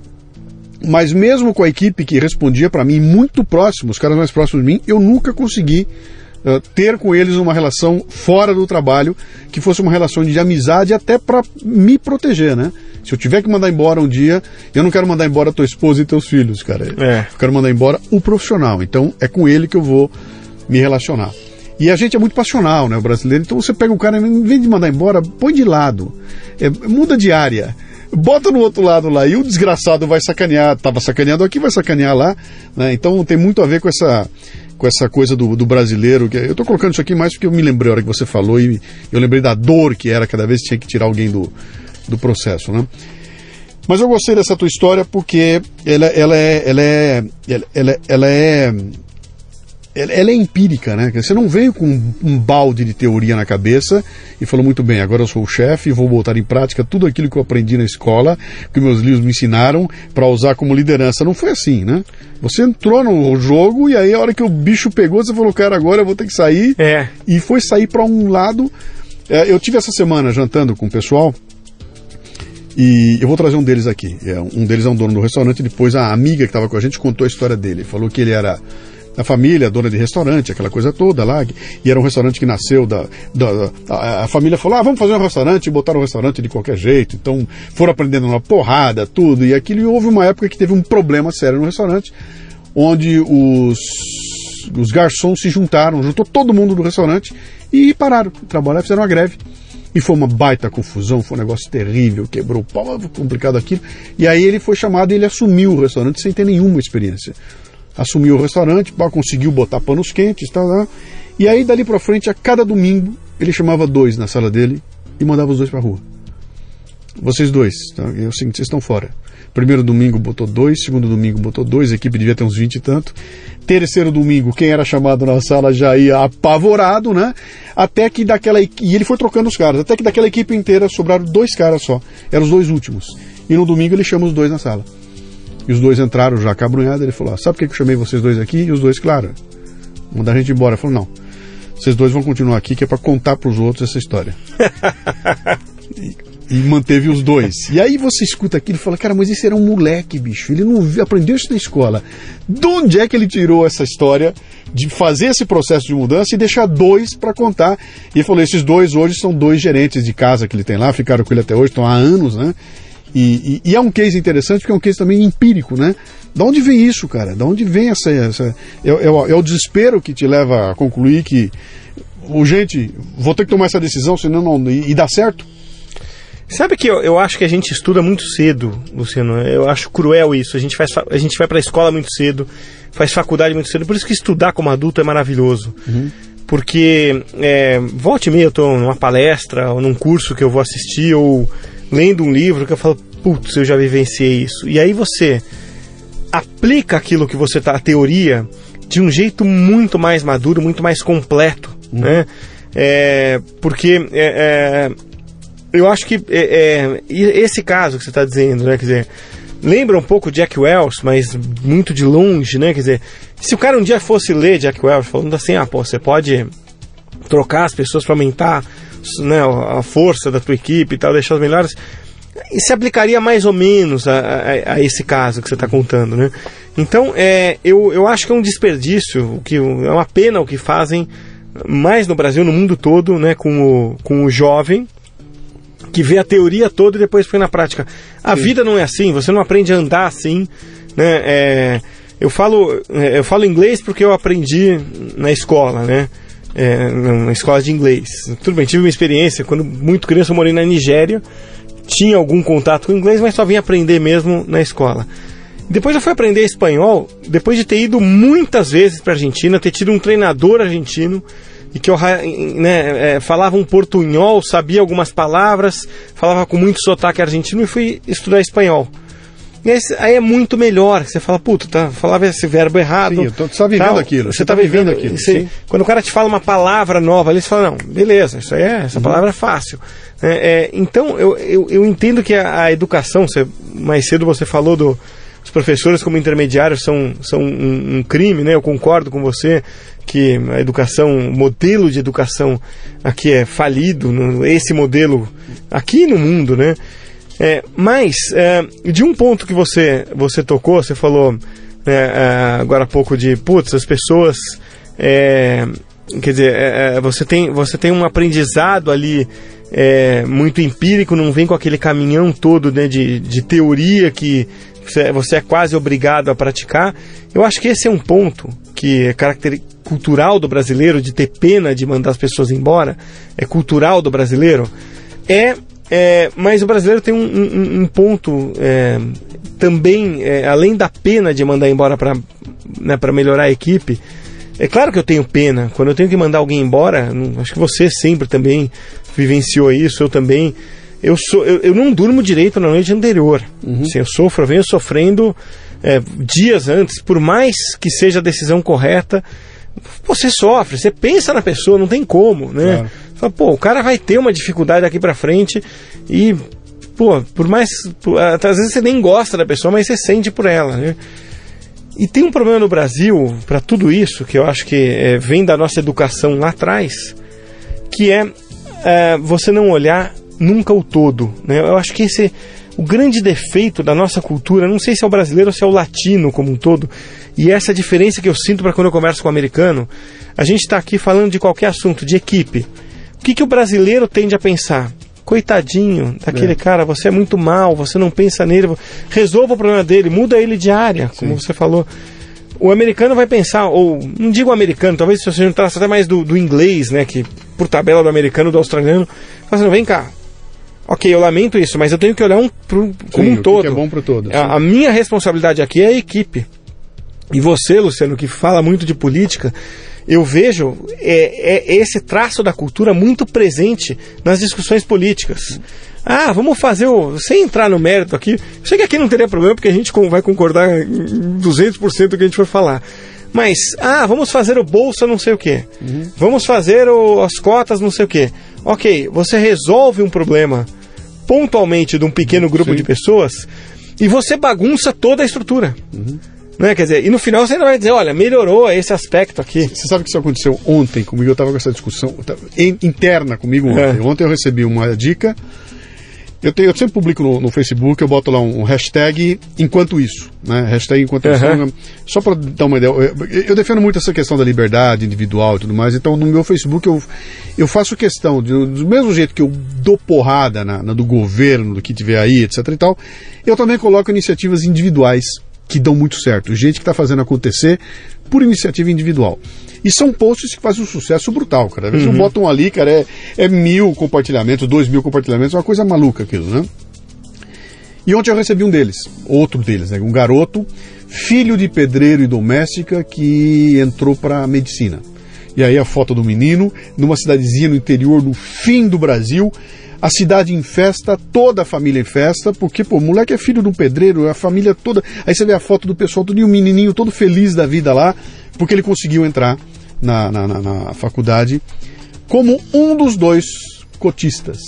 mas mesmo com a equipe que respondia para mim muito próximo, os caras mais próximos de mim, eu nunca consegui uh, ter com eles uma relação fora do trabalho que fosse uma relação de amizade até para me proteger, né? Se eu tiver que mandar embora um dia, eu não quero mandar embora tua esposa e teus filhos, cara. É. Eu quero mandar embora o profissional. Então é com ele que eu vou me relacionar. E a gente é muito passional, né, o brasileiro. Então você pega o cara, em vez de mandar embora, põe de lado. É, muda de área bota no outro lado lá e o desgraçado vai sacanear, tava sacaneando aqui, vai sacanear lá, né? Então tem muito a ver com essa com essa coisa do, do brasileiro. Que eu estou colocando isso aqui mais porque eu me lembrei a hora que você falou e eu lembrei da dor que era cada vez que tinha que tirar alguém do, do processo, né? Mas eu gostei dessa tua história porque ela, ela é, ela é, ela, ela é ela é empírica, né? Você não veio com um balde de teoria na cabeça e falou muito bem, agora eu sou o chefe e vou botar em prática tudo aquilo que eu aprendi na escola, que meus livros me ensinaram para usar como liderança. Não foi assim, né? Você entrou no jogo e aí a hora que o bicho pegou, você falou, cara, agora eu vou ter que sair. É. E foi sair para um lado. É, eu tive essa semana jantando com o pessoal e eu vou trazer um deles aqui. É, um deles é um dono do restaurante. Depois a amiga que estava com a gente contou a história dele. Falou que ele era da família, dona de restaurante, aquela coisa toda lá. E era um restaurante que nasceu da. da a, a, família falou: ah, vamos fazer um restaurante e botaram um restaurante de qualquer jeito. Então foram aprendendo uma porrada, tudo. E aquilo e houve uma época que teve um problema sério no restaurante, onde os, os garçons se juntaram, juntou todo mundo do restaurante e pararam de trabalhar, fizeram uma greve. E foi uma baita confusão, foi um negócio terrível, quebrou o pau, complicado aquilo. E aí ele foi chamado e ele assumiu o restaurante sem ter nenhuma experiência. Assumiu o restaurante, conseguiu botar panos quentes, tá, tá. E aí dali para frente, a cada domingo, ele chamava dois na sala dele e mandava os dois para rua. Vocês dois, tá? é o seguinte, vocês estão fora. Primeiro domingo botou dois, segundo domingo botou dois, a equipe devia ter uns 20 e tanto. Terceiro domingo, quem era chamado na sala já ia apavorado, né? Até que daquela e ele foi trocando os caras, até que daquela equipe inteira sobraram dois caras só. Eram os dois últimos. E no domingo ele chama os dois na sala. E os dois entraram já cabrunhados, ele falou: ah, "Sabe por que eu chamei vocês dois aqui?" E os dois, claro, mandar a gente embora. Ele falou: "Não. Vocês dois vão continuar aqui que é para contar para os outros essa história." e manteve os dois. E aí você escuta aquilo e fala, cara, mas esse era um moleque, bicho. Ele não aprendeu isso na escola. De onde é que ele tirou essa história de fazer esse processo de mudança e deixar dois para contar? E ele falou, esses dois hoje são dois gerentes de casa que ele tem lá, ficaram com ele até hoje, estão há anos, né? E, e, e, é um case interessante porque é um case também empírico, né? Da onde vem isso, cara? Da onde vem essa. essa é, é, é o desespero que te leva a concluir que, gente, vou ter que tomar essa decisão, senão não. E, e dá certo? Sabe que eu, eu acho que a gente estuda muito cedo, Luciano. Eu acho cruel isso. A gente, faz, a gente vai para a escola muito cedo, faz faculdade muito cedo. Por isso que estudar como adulto é maravilhoso. Uhum. Porque é, volte e meia eu estou numa palestra, ou num curso que eu vou assistir, ou lendo um livro que eu falo, putz, eu já vivenciei isso. E aí você aplica aquilo que você tá, a teoria, de um jeito muito mais maduro, muito mais completo, uhum. né? É, porque é, é eu acho que é, é, esse caso que você está dizendo, né? Quer dizer, lembra um pouco Jack Wells, mas muito de longe, né? Quer dizer, se o cara um dia fosse ler Jack Wells falando assim, ah, pô, você pode trocar as pessoas para aumentar né, a força da tua equipe e tal, deixar as melhores, e se aplicaria mais ou menos a, a, a esse caso que você está contando, né? Então, é, eu, eu acho que é um desperdício, o que é uma pena o que fazem mais no Brasil, no mundo todo, né, com o, com o jovem, que vê a teoria toda e depois foi na prática. A Sim. vida não é assim, você não aprende a andar assim, né? É, eu falo é, eu falo inglês porque eu aprendi na escola, né? É, na escola de inglês. Tudo bem, tive uma experiência quando muito criança eu morei na Nigéria, tinha algum contato com inglês, mas só vim aprender mesmo na escola. Depois eu fui aprender espanhol, depois de ter ido muitas vezes para a Argentina, ter tido um treinador argentino e que eu né, é, falava um portunhol, sabia algumas palavras, falava com muito sotaque argentino e fui estudar espanhol. E aí, aí é muito melhor. Você fala, puta, tá, falava esse verbo errado. Sim, você está vivendo tal, aquilo. Você está tá vivendo, aquilo. Você, quando o cara te fala uma palavra nova ali, você fala, não, beleza, isso aí é, essa uhum. palavra é fácil. É, é, então, eu, eu, eu, entendo que a, a educação, você, mais cedo você falou do, os professores como intermediários são, são um, um, crime, né? Eu concordo com você que a educação, o modelo de educação aqui é falido, esse modelo aqui no mundo, né? É, mas, é, de um ponto que você, você tocou, você falou né, é, agora há pouco de, putz, as pessoas, é, quer dizer, é, é, você, tem, você tem um aprendizado ali muito empírico, não vem com aquele caminhão todo né, de, de teoria que você, você é quase obrigado a praticar. Eu acho que esse é um ponto que é caracter cultural do brasileiro de ter pena de mandar as pessoas embora, é cultural do brasileiro, é, é mas o brasileiro tem um, um, um ponto é, também, é, além da pena de mandar embora para né, melhorar a equipe, é claro que eu tenho pena. Quando eu tenho que mandar alguém embora, acho que você sempre também vivenciou isso, eu também eu, sou, eu, eu não durmo direito na noite anterior. Uhum. Assim, eu sofro, eu venho sofrendo é, dias antes, por mais que seja a decisão correta, você sofre, você pensa na pessoa, não tem como, né? Claro. Fala, pô, o cara vai ter uma dificuldade daqui para frente e, pô, por mais. Por, às vezes você nem gosta da pessoa, mas você sente por ela, né? E tem um problema no Brasil, para tudo isso, que eu acho que é, vem da nossa educação lá atrás, que é, é você não olhar nunca o todo. Né? Eu acho que esse o grande defeito da nossa cultura, não sei se é o brasileiro ou se é o latino como um todo, e essa diferença que eu sinto para quando eu converso com o americano, a gente está aqui falando de qualquer assunto, de equipe. O que, que o brasileiro tende a pensar? Coitadinho daquele é. cara, você é muito mal, você não pensa nele, resolva o problema dele, muda ele de área, como Sim. você falou. o americano vai pensar, ou não digo americano, talvez se você não traça até mais do, do, inglês, né? Que por tabela do americano, do australiano, fazendo, assim, vem cá. Ok, eu lamento isso, mas eu tenho que olhar um pro, como Sim, um todo. Que é bom para todos. A, a minha responsabilidade aqui é a equipe. E você, Luciano, que fala muito de política, eu vejo é, é esse traço da cultura muito presente nas discussões políticas. Ah, vamos fazer o. Sem entrar no mérito aqui. Sei que aqui não teria problema, porque a gente vai concordar em 200% do que a gente for falar. Mas, ah, vamos fazer o bolsa não sei o quê. Uhum. Vamos fazer o, as cotas não sei o quê. Ok, você resolve um problema pontualmente de um pequeno grupo Sim. de pessoas e você bagunça toda a estrutura. Uhum. Né? Quer dizer, e no final você ainda vai dizer, olha, melhorou esse aspecto aqui. Você sabe que isso aconteceu ontem comigo, eu estava com essa discussão interna comigo ontem. É. Ontem eu recebi uma dica. Eu, tenho, eu sempre publico no, no, Facebook, eu boto lá um, hashtag enquanto isso, né? Hashtag enquanto uhum. isso. Só para dar uma ideia, eu, eu, defendo muito essa questão da liberdade individual e tudo mais, então no meu Facebook eu, eu faço questão, de, do mesmo jeito que eu dou porrada na, na do governo, do que tiver aí, etc e tal, eu também coloco iniciativas individuais que dão muito certo, gente que está fazendo acontecer por iniciativa individual. E são posts que fazem um sucesso brutal, cara. Às vezes uhum. botam ali, cara, é, é mil compartilhamentos, dois mil compartilhamentos, é uma coisa maluca aquilo, né? E ontem eu recebi um deles, outro deles, né? Um garoto, filho de pedreiro e doméstica, que entrou para medicina. E aí a foto do menino, numa cidadezinha no interior do fim do Brasil, a cidade em festa, toda a família em festa, porque, pô, o moleque é filho de um pedreiro, a família toda. Aí você vê a foto do pessoal, todo e um menininho todo feliz da vida lá, porque ele conseguiu entrar na, na, na, na faculdade como um dos dois cotistas.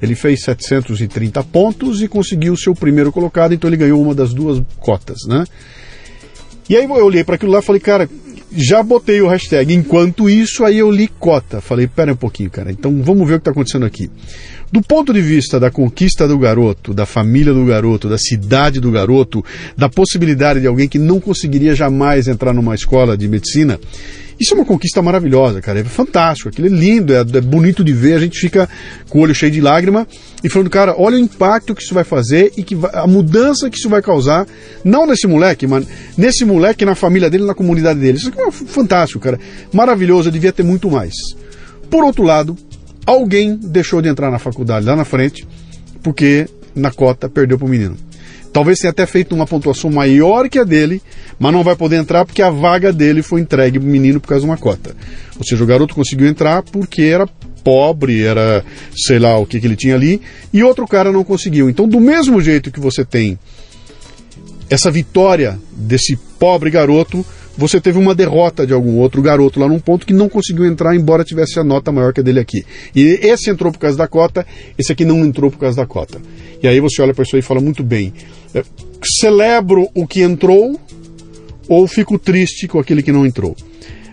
Ele fez 730 pontos e conseguiu o seu primeiro colocado, então ele ganhou uma das duas cotas, né? E aí eu olhei para aquilo lá e falei, cara, já botei o hashtag. Enquanto isso, aí eu li cota. Falei, pera um pouquinho, cara. Então vamos ver o que está acontecendo aqui. Do ponto de vista da conquista do garoto, da família do garoto, da cidade do garoto, da possibilidade de alguém que não conseguiria jamais entrar numa escola de medicina, isso é uma conquista maravilhosa, cara. É fantástico, aquilo é lindo, é, é, bonito de ver. A gente fica com o olho cheio de lágrima e falando, cara, olha o impacto que isso vai fazer e que vai, a mudança que isso vai causar, não nesse moleque, mas nesse moleque, na família dele, na comunidade dele. Isso é fantástico, cara. Maravilhoso, eu devia ter muito mais. Por outro lado, alguém deixou de entrar na faculdade lá na frente porque na cota perdeu para o menino. Talvez tenha até feito uma pontuação maior que a dele, mas não vai poder entrar porque a vaga dele foi entregue para o menino por causa de uma cota. Ou seja, o garoto conseguiu entrar porque era pobre, era sei lá o que, que ele tinha ali, e outro cara não conseguiu. Então, do mesmo jeito que você tem essa vitória desse pobre garoto, você teve uma derrota de algum outro garoto lá num ponto que não conseguiu entrar, embora tivesse a nota maior que a dele aqui. E esse entrou por causa da cota, esse aqui não entrou por causa da cota. E aí você olha para isso e fala muito bem. É, celebro o que entrou ou fico triste com aquele que não entrou.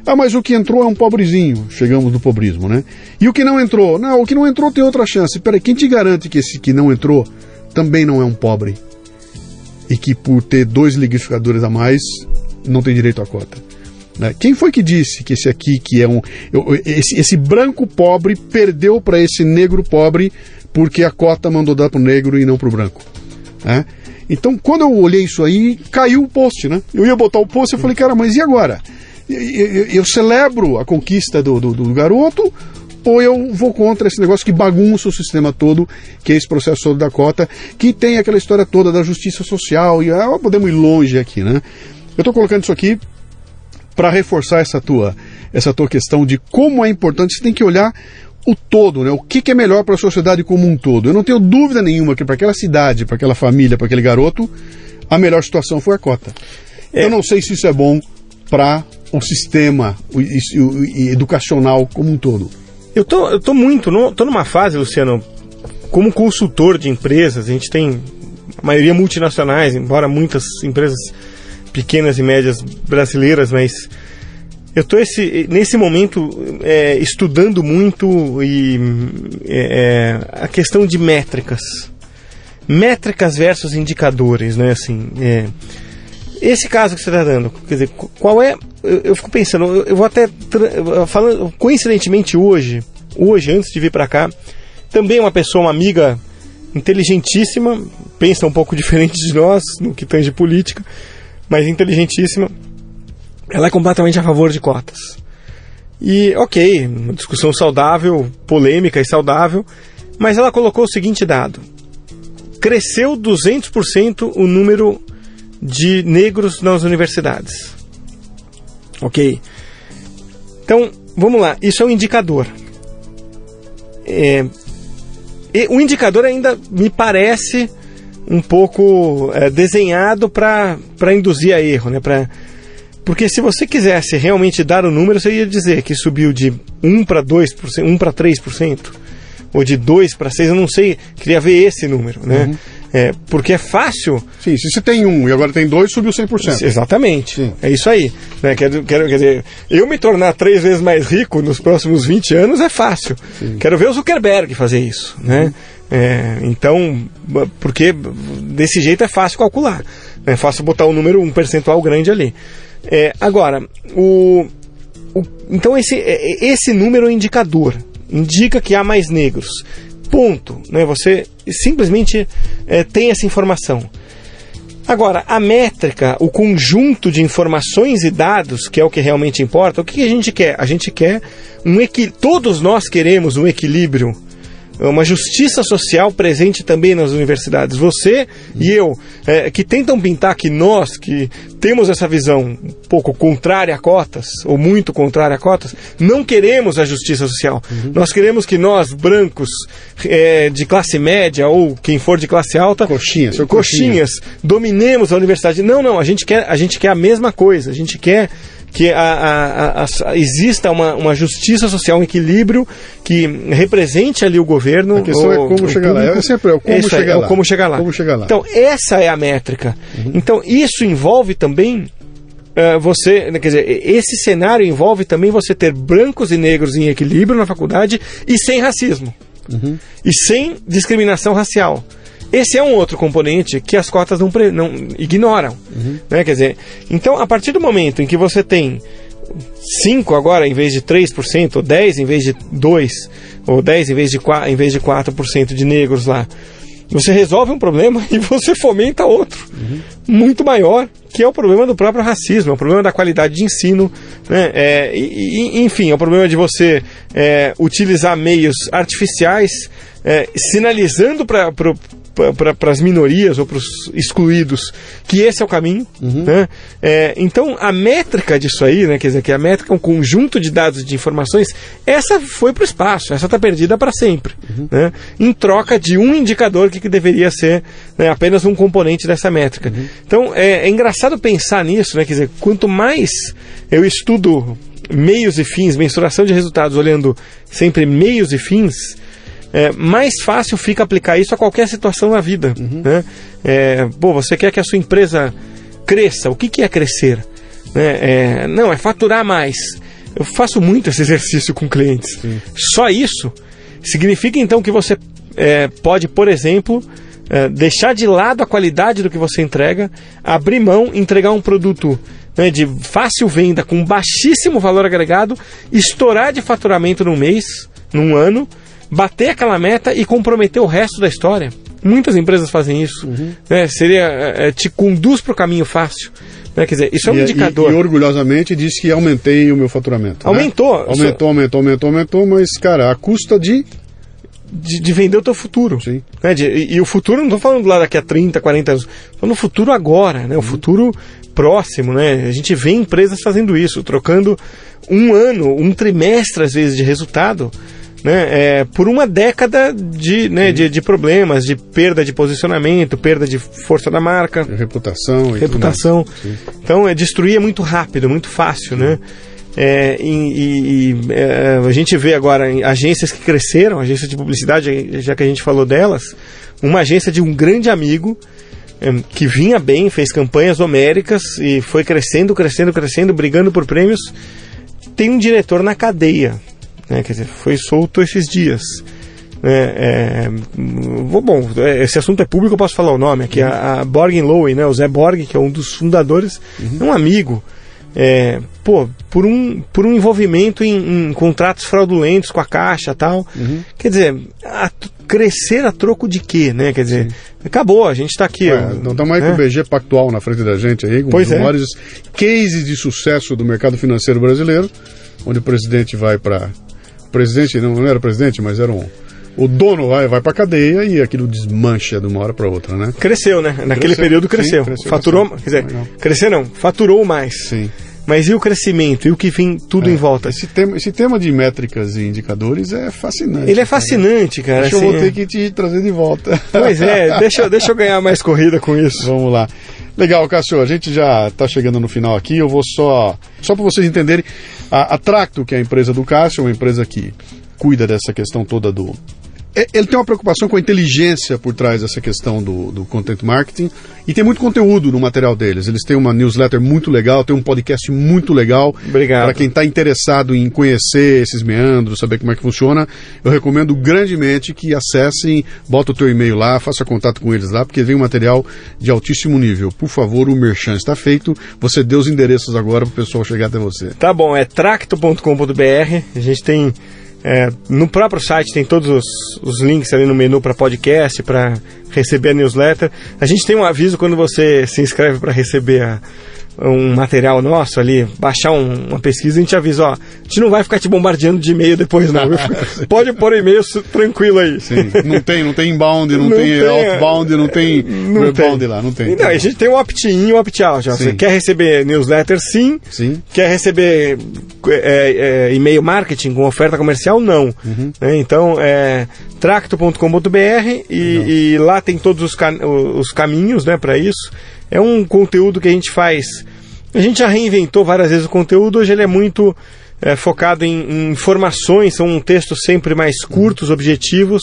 Ah, mas o que entrou é um pobrezinho. Chegamos no pobrismo, né? E o que não entrou? Não, o que não entrou tem outra chance. Peraí, quem te garante que esse que não entrou também não é um pobre? E que por ter dois liquidificadores a mais não tem direito à cota. Né? Quem foi que disse que esse aqui, que é um. Esse, esse branco pobre, perdeu para esse negro pobre porque a cota mandou dar para o negro e não para o branco? Né? Então, quando eu olhei isso aí, caiu o post, né? Eu ia botar o post e falei, cara, mas e agora? Eu, eu, eu celebro a conquista do, do, do, garoto ou eu vou contra esse negócio que bagunça o sistema todo, que é esse processo todo da cota, que tem aquela história toda da justiça social, e ah, podemos ir longe aqui, né? Eu estou colocando isso aqui para reforçar essa tua, essa tua questão de como é importante, você tem que olhar o todo, né? o que, que é melhor para a sociedade como um todo. Eu não tenho dúvida nenhuma que para aquela cidade, para aquela família, para aquele garoto, a melhor situação foi a cota. É. Eu não sei se isso é bom para o sistema o, o, o, educacional como um todo. Eu tô, eu tô muito, no, tô numa fase, Luciano, como consultor de empresas, a gente tem a maioria multinacionais, embora muitas empresas pequenas e médias brasileiras, mas eu estou nesse momento é, estudando muito e, é, é, a questão de métricas. Métricas versus indicadores, né? Assim, é, esse caso que você está dando, quer dizer, qual é. Eu, eu fico pensando, eu, eu, vou até. Falando, coincidentemente hoje, hoje, antes de vir para cá, também uma pessoa, uma amiga inteligentíssima, pensa um pouco diferente de nós no que tange política, mas inteligentíssima, ela é completamente a favor de cotas. E, ok, uma discussão saudável, polêmica e saudável, mas ela colocou o seguinte dado: cresceu 200% o número de negros nas universidades. Ok? Então, vamos lá, isso é um indicador. É, o indicador ainda me parece um pouco é, desenhado para induzir a erro, né? Pra, porque se você quisesse realmente dar o número, você ia dizer que subiu de 1 para 2%, 1 para 3%, ou de 2 para 6%, eu não sei, queria ver esse número, né? Uhum. É, porque é fácil. Sim, se você tem um e agora tem dois, subiu 100%. Exatamente. Sim. É isso aí. Né? Quero, quero, quer dizer, eu me tornar três vezes mais rico nos próximos 20 anos é fácil. Sim. Quero ver o Zuckerberg fazer isso. Né? Uhum. É, então, porque desse jeito é fácil calcular. É fácil botar um número, um percentual grande ali. É, agora, o, o, então esse, é, esse número é indicador. Indica que há mais negros. Ponto. Né? Você simplesmente é, tem essa informação. Agora, a métrica, o conjunto de informações e dados, que é o que realmente importa, o que a gente quer? A gente quer um equilíbrio. Todos nós queremos um equilíbrio uma justiça social presente também nas universidades. Você e eu, é, que tentam pintar que nós, que temos essa visão um pouco contrária a cotas, ou muito contrária a cotas, não queremos a justiça social. Uhum. Nós queremos que nós, brancos, é, de classe média, ou quem for de classe alta, coxinhas, coxinhas, dominemos a universidade. Não, não, a gente quer a, gente quer a mesma coisa. A gente quer que a, a, a, exista uma, uma justiça social, um equilíbrio que represente ali o governo. A questão é o, é como chegar lá. É sempre é o como, chegar, é, lá. como chegar lá. Como chegar lá. Então, essa é a métrica. Uhum. Então, isso envolve também uh, você, quer dizer, esse cenário envolve também você ter brancos e negros em equilíbrio na faculdade e sem racismo. Uhum. E sem discriminação racial. Esse é um outro componente que as cotas não, não ignoram. Uhum. Né? Quer dizer, então, a partir do momento em que você tem 5 agora em vez de 3%, ou 10 em vez de 2%, ou 10 em vez de 4%, em vez de 4% de negros lá, você resolve um problema e você fomenta outro, uhum. muito maior, que é o problema do próprio racismo, é o problema da qualidade de ensino, né? É, e, e, enfim, é o problema de você é, utilizar meios artificiais, é, sinalizando para para as minorias ou para os excluídos que esse é o caminho. Uhum. Né? É, então, a métrica disso aí, né, quer dizer, que a métrica é um conjunto de dados e de informações, essa foi para o espaço, essa está perdida para sempre. Uhum. Né? Em troca de um indicador que, que deveria ser né, apenas um componente dessa métrica. Uhum. Então, é, é engraçado pensar nisso, né, quer dizer, quanto mais eu estudo meios e fins, mensuração de resultados, olhando sempre meios e fins, é, mais fácil fica aplicar isso a qualquer situação na vida. Uhum. Né? É, pô, você quer que a sua empresa cresça. O que, que é crescer? Né? É, não, é faturar mais. Eu faço muito esse exercício com clientes. Sim. Só isso significa então que você é, pode, por exemplo, é, deixar de lado a qualidade do que você entrega, abrir mão, entregar um produto né, de fácil venda com baixíssimo valor agregado, estourar de faturamento num mês, num ano bater aquela meta e comprometer o resto da história. Muitas empresas fazem isso. Uhum. Né? Seria, é, te conduz para o caminho fácil. Né? Quer dizer, isso é um e, indicador. E, e, orgulhosamente diz que aumentei o meu faturamento. Né? Aumentou. Né? Aumentou, aumentou, aumentou, aumentou, mas, cara, a custa de de, de, vender o teu futuro. Sim. Né? De, e, e, o futuro, não estou falando lá daqui a 30, 40 anos, estou falando no futuro agora, né? o uhum. futuro próximo. Né? A gente vê empresas fazendo isso, trocando um ano, um trimestre às vezes de resultado né, é, por uma década de, né, de, de, problemas, de perda de posicionamento, perda de força da marca. Reputação. reputação. Então, é, destruir é muito rápido, muito fácil, né? É, e, e é, a gente vê agora agências que cresceram, agências de publicidade, já que a gente falou delas, uma agência de um grande amigo é, que vinha bem, fez campanhas homéricas e foi crescendo, crescendo, crescendo, brigando por prêmios. Tem um diretor na cadeia né? Quer dizer, foi solto esses dias. É, é, bom, esse assunto é público, eu posso falar o nome aqui. Uhum. A, a Borg Lowe, né, o Zé Borg, que é um dos fundadores, uhum. é um amigo. é, pô, por um, por um envolvimento em, em contratos fraudulentos com a Caixa tal. Uhum. Quer dizer, a- crescer a troco de quê, né? Quer dizer, acabou, a gente está aqui. Ué, não estamos aí com né? o BG Pactual na frente da gente aí, com Pois os é. maiores cases de sucesso do mercado financeiro brasileiro, onde o presidente vai para. Presidente, não, não era presidente, mas era um. O dono vai, vai para cadeia e aquilo desmancha de uma hora para outra, né? Cresceu, né? Naquele Cresceu, período sim, cresceu. cresceu Faturou, bastante. quer dizer, Legal. cresceu não, faturou mais. Sim. Mas e o crescimento? E o que vem tudo em volta? Esse tema, esse tema de métricas e indicadores é fascinante. Ele é fascinante, cara. Acho que eu assim, vou ter que te trazer de volta. Pois é, deixa, deixa eu ganhar mais corrida com isso. Vamos lá. Legal, Cássio, a gente já está chegando no final aqui. Eu vou só. Só para vocês entenderem, a, a Tracto, que é a empresa do Cássio, é uma empresa que cuida dessa questão toda do. É- Ele tem uma preocupação com a inteligência por trás dessa questão do, do content marketing e tem muito conteúdo no material deles. Eles têm uma newsletter muito legal, tem um podcast muito legal. Obrigado. Para quem está interessado em conhecer esses meandros, saber como é que funciona, eu recomendo grandemente que acessem, bota o teu e-mail lá, faça contato com eles lá, porque vem um material de altíssimo nível. Por favor, o merchan está feito. Você dê os endereços agora para o pessoal chegar até você. Tá bom, é tracto.com.br. A gente tem. É, no próprio site tem todos os, os links ali no menu para podcast, para receber a newsletter. A gente tem um aviso quando você se inscreve para receber a- um material nosso ali, baixar um- uma pesquisa, a gente avisa, ó, a gente não vai ficar te bombardeando de e-mail depois não. Pode pôr e-mail tranquilo aí. Sim, não tem, não tem inbound, não, Não tem, tem, outbound, não tem Não rebound tem. lá, não tem. Não, a gente tem um opt-in e um opt-out. Você quer receber newsletter, sim. Sim. Quer receber é, é, e-mail marketing com oferta comercial? Não. Uhum. Né, Então, é tracto.com.br e, e lá tem todos os, cam- os caminhos né, para isso. É um conteúdo que a gente faz. A gente já reinventou várias vezes o conteúdo, hoje ele é muito é, focado em, em informações, são textos sempre mais curtos, objetivos,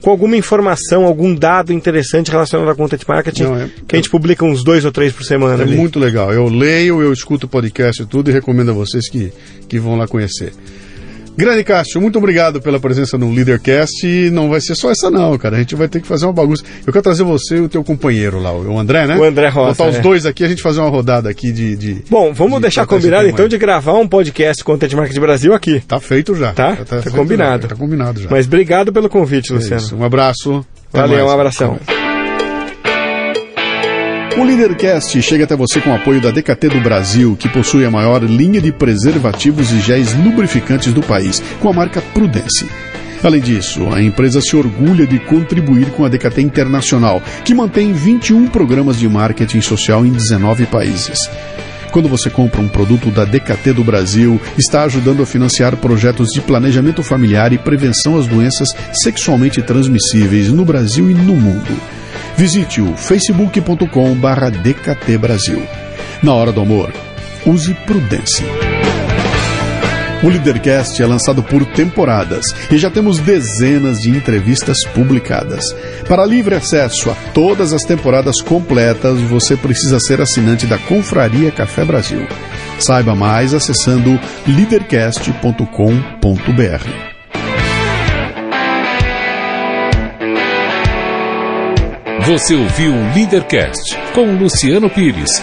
com alguma informação, algum dado interessante relacionado a content marketing, Não, é- que a gente publica uns dois ou três por semana. É ali. muito legal. Eu leio, eu escuto o podcast e tudo e recomendo a vocês que, que vão lá conhecer. Grande Cássio, muito obrigado pela presença no Leadercast. E não vai ser só essa, não, cara. A gente vai ter que fazer uma bagunça. Eu quero trazer você e o teu companheiro lá, o André, né? O André Rosa, Botar os é. dois aqui, a gente fazer uma rodada aqui de. de Bom, vamos de deixar combinado então de gravar um podcast Content Marketing Brasil aqui. Tá feito já. Tá? Já Tá feito combinado. já. Tá combinado já. Mas obrigado pelo convite, É Luciano. isso. Um abraço. Valeu, mais. um abração. O Leadercast chega até você com o apoio da DKT do Brasil, que possui a maior linha de preservativos e géis lubrificantes do país, com a marca Prudence. Além disso, a empresa se orgulha de contribuir com a DKT Internacional, que mantém 21 programas de marketing social em 19 países. Quando você compra um produto da DKT do Brasil, está ajudando a financiar projetos de planejamento familiar e prevenção às doenças sexualmente transmissíveis no Brasil e no mundo. Visite o facebook.com barra DKT Brasil. Na hora do amor, use prudência. O Leadercast é lançado por temporadas e já temos dezenas de entrevistas publicadas. Para livre acesso a todas as temporadas completas, você precisa ser assinante da Confraria Café Brasil. Saiba mais acessando leadercast.com.br. Você ouviu o Leadercast com Luciano Pires.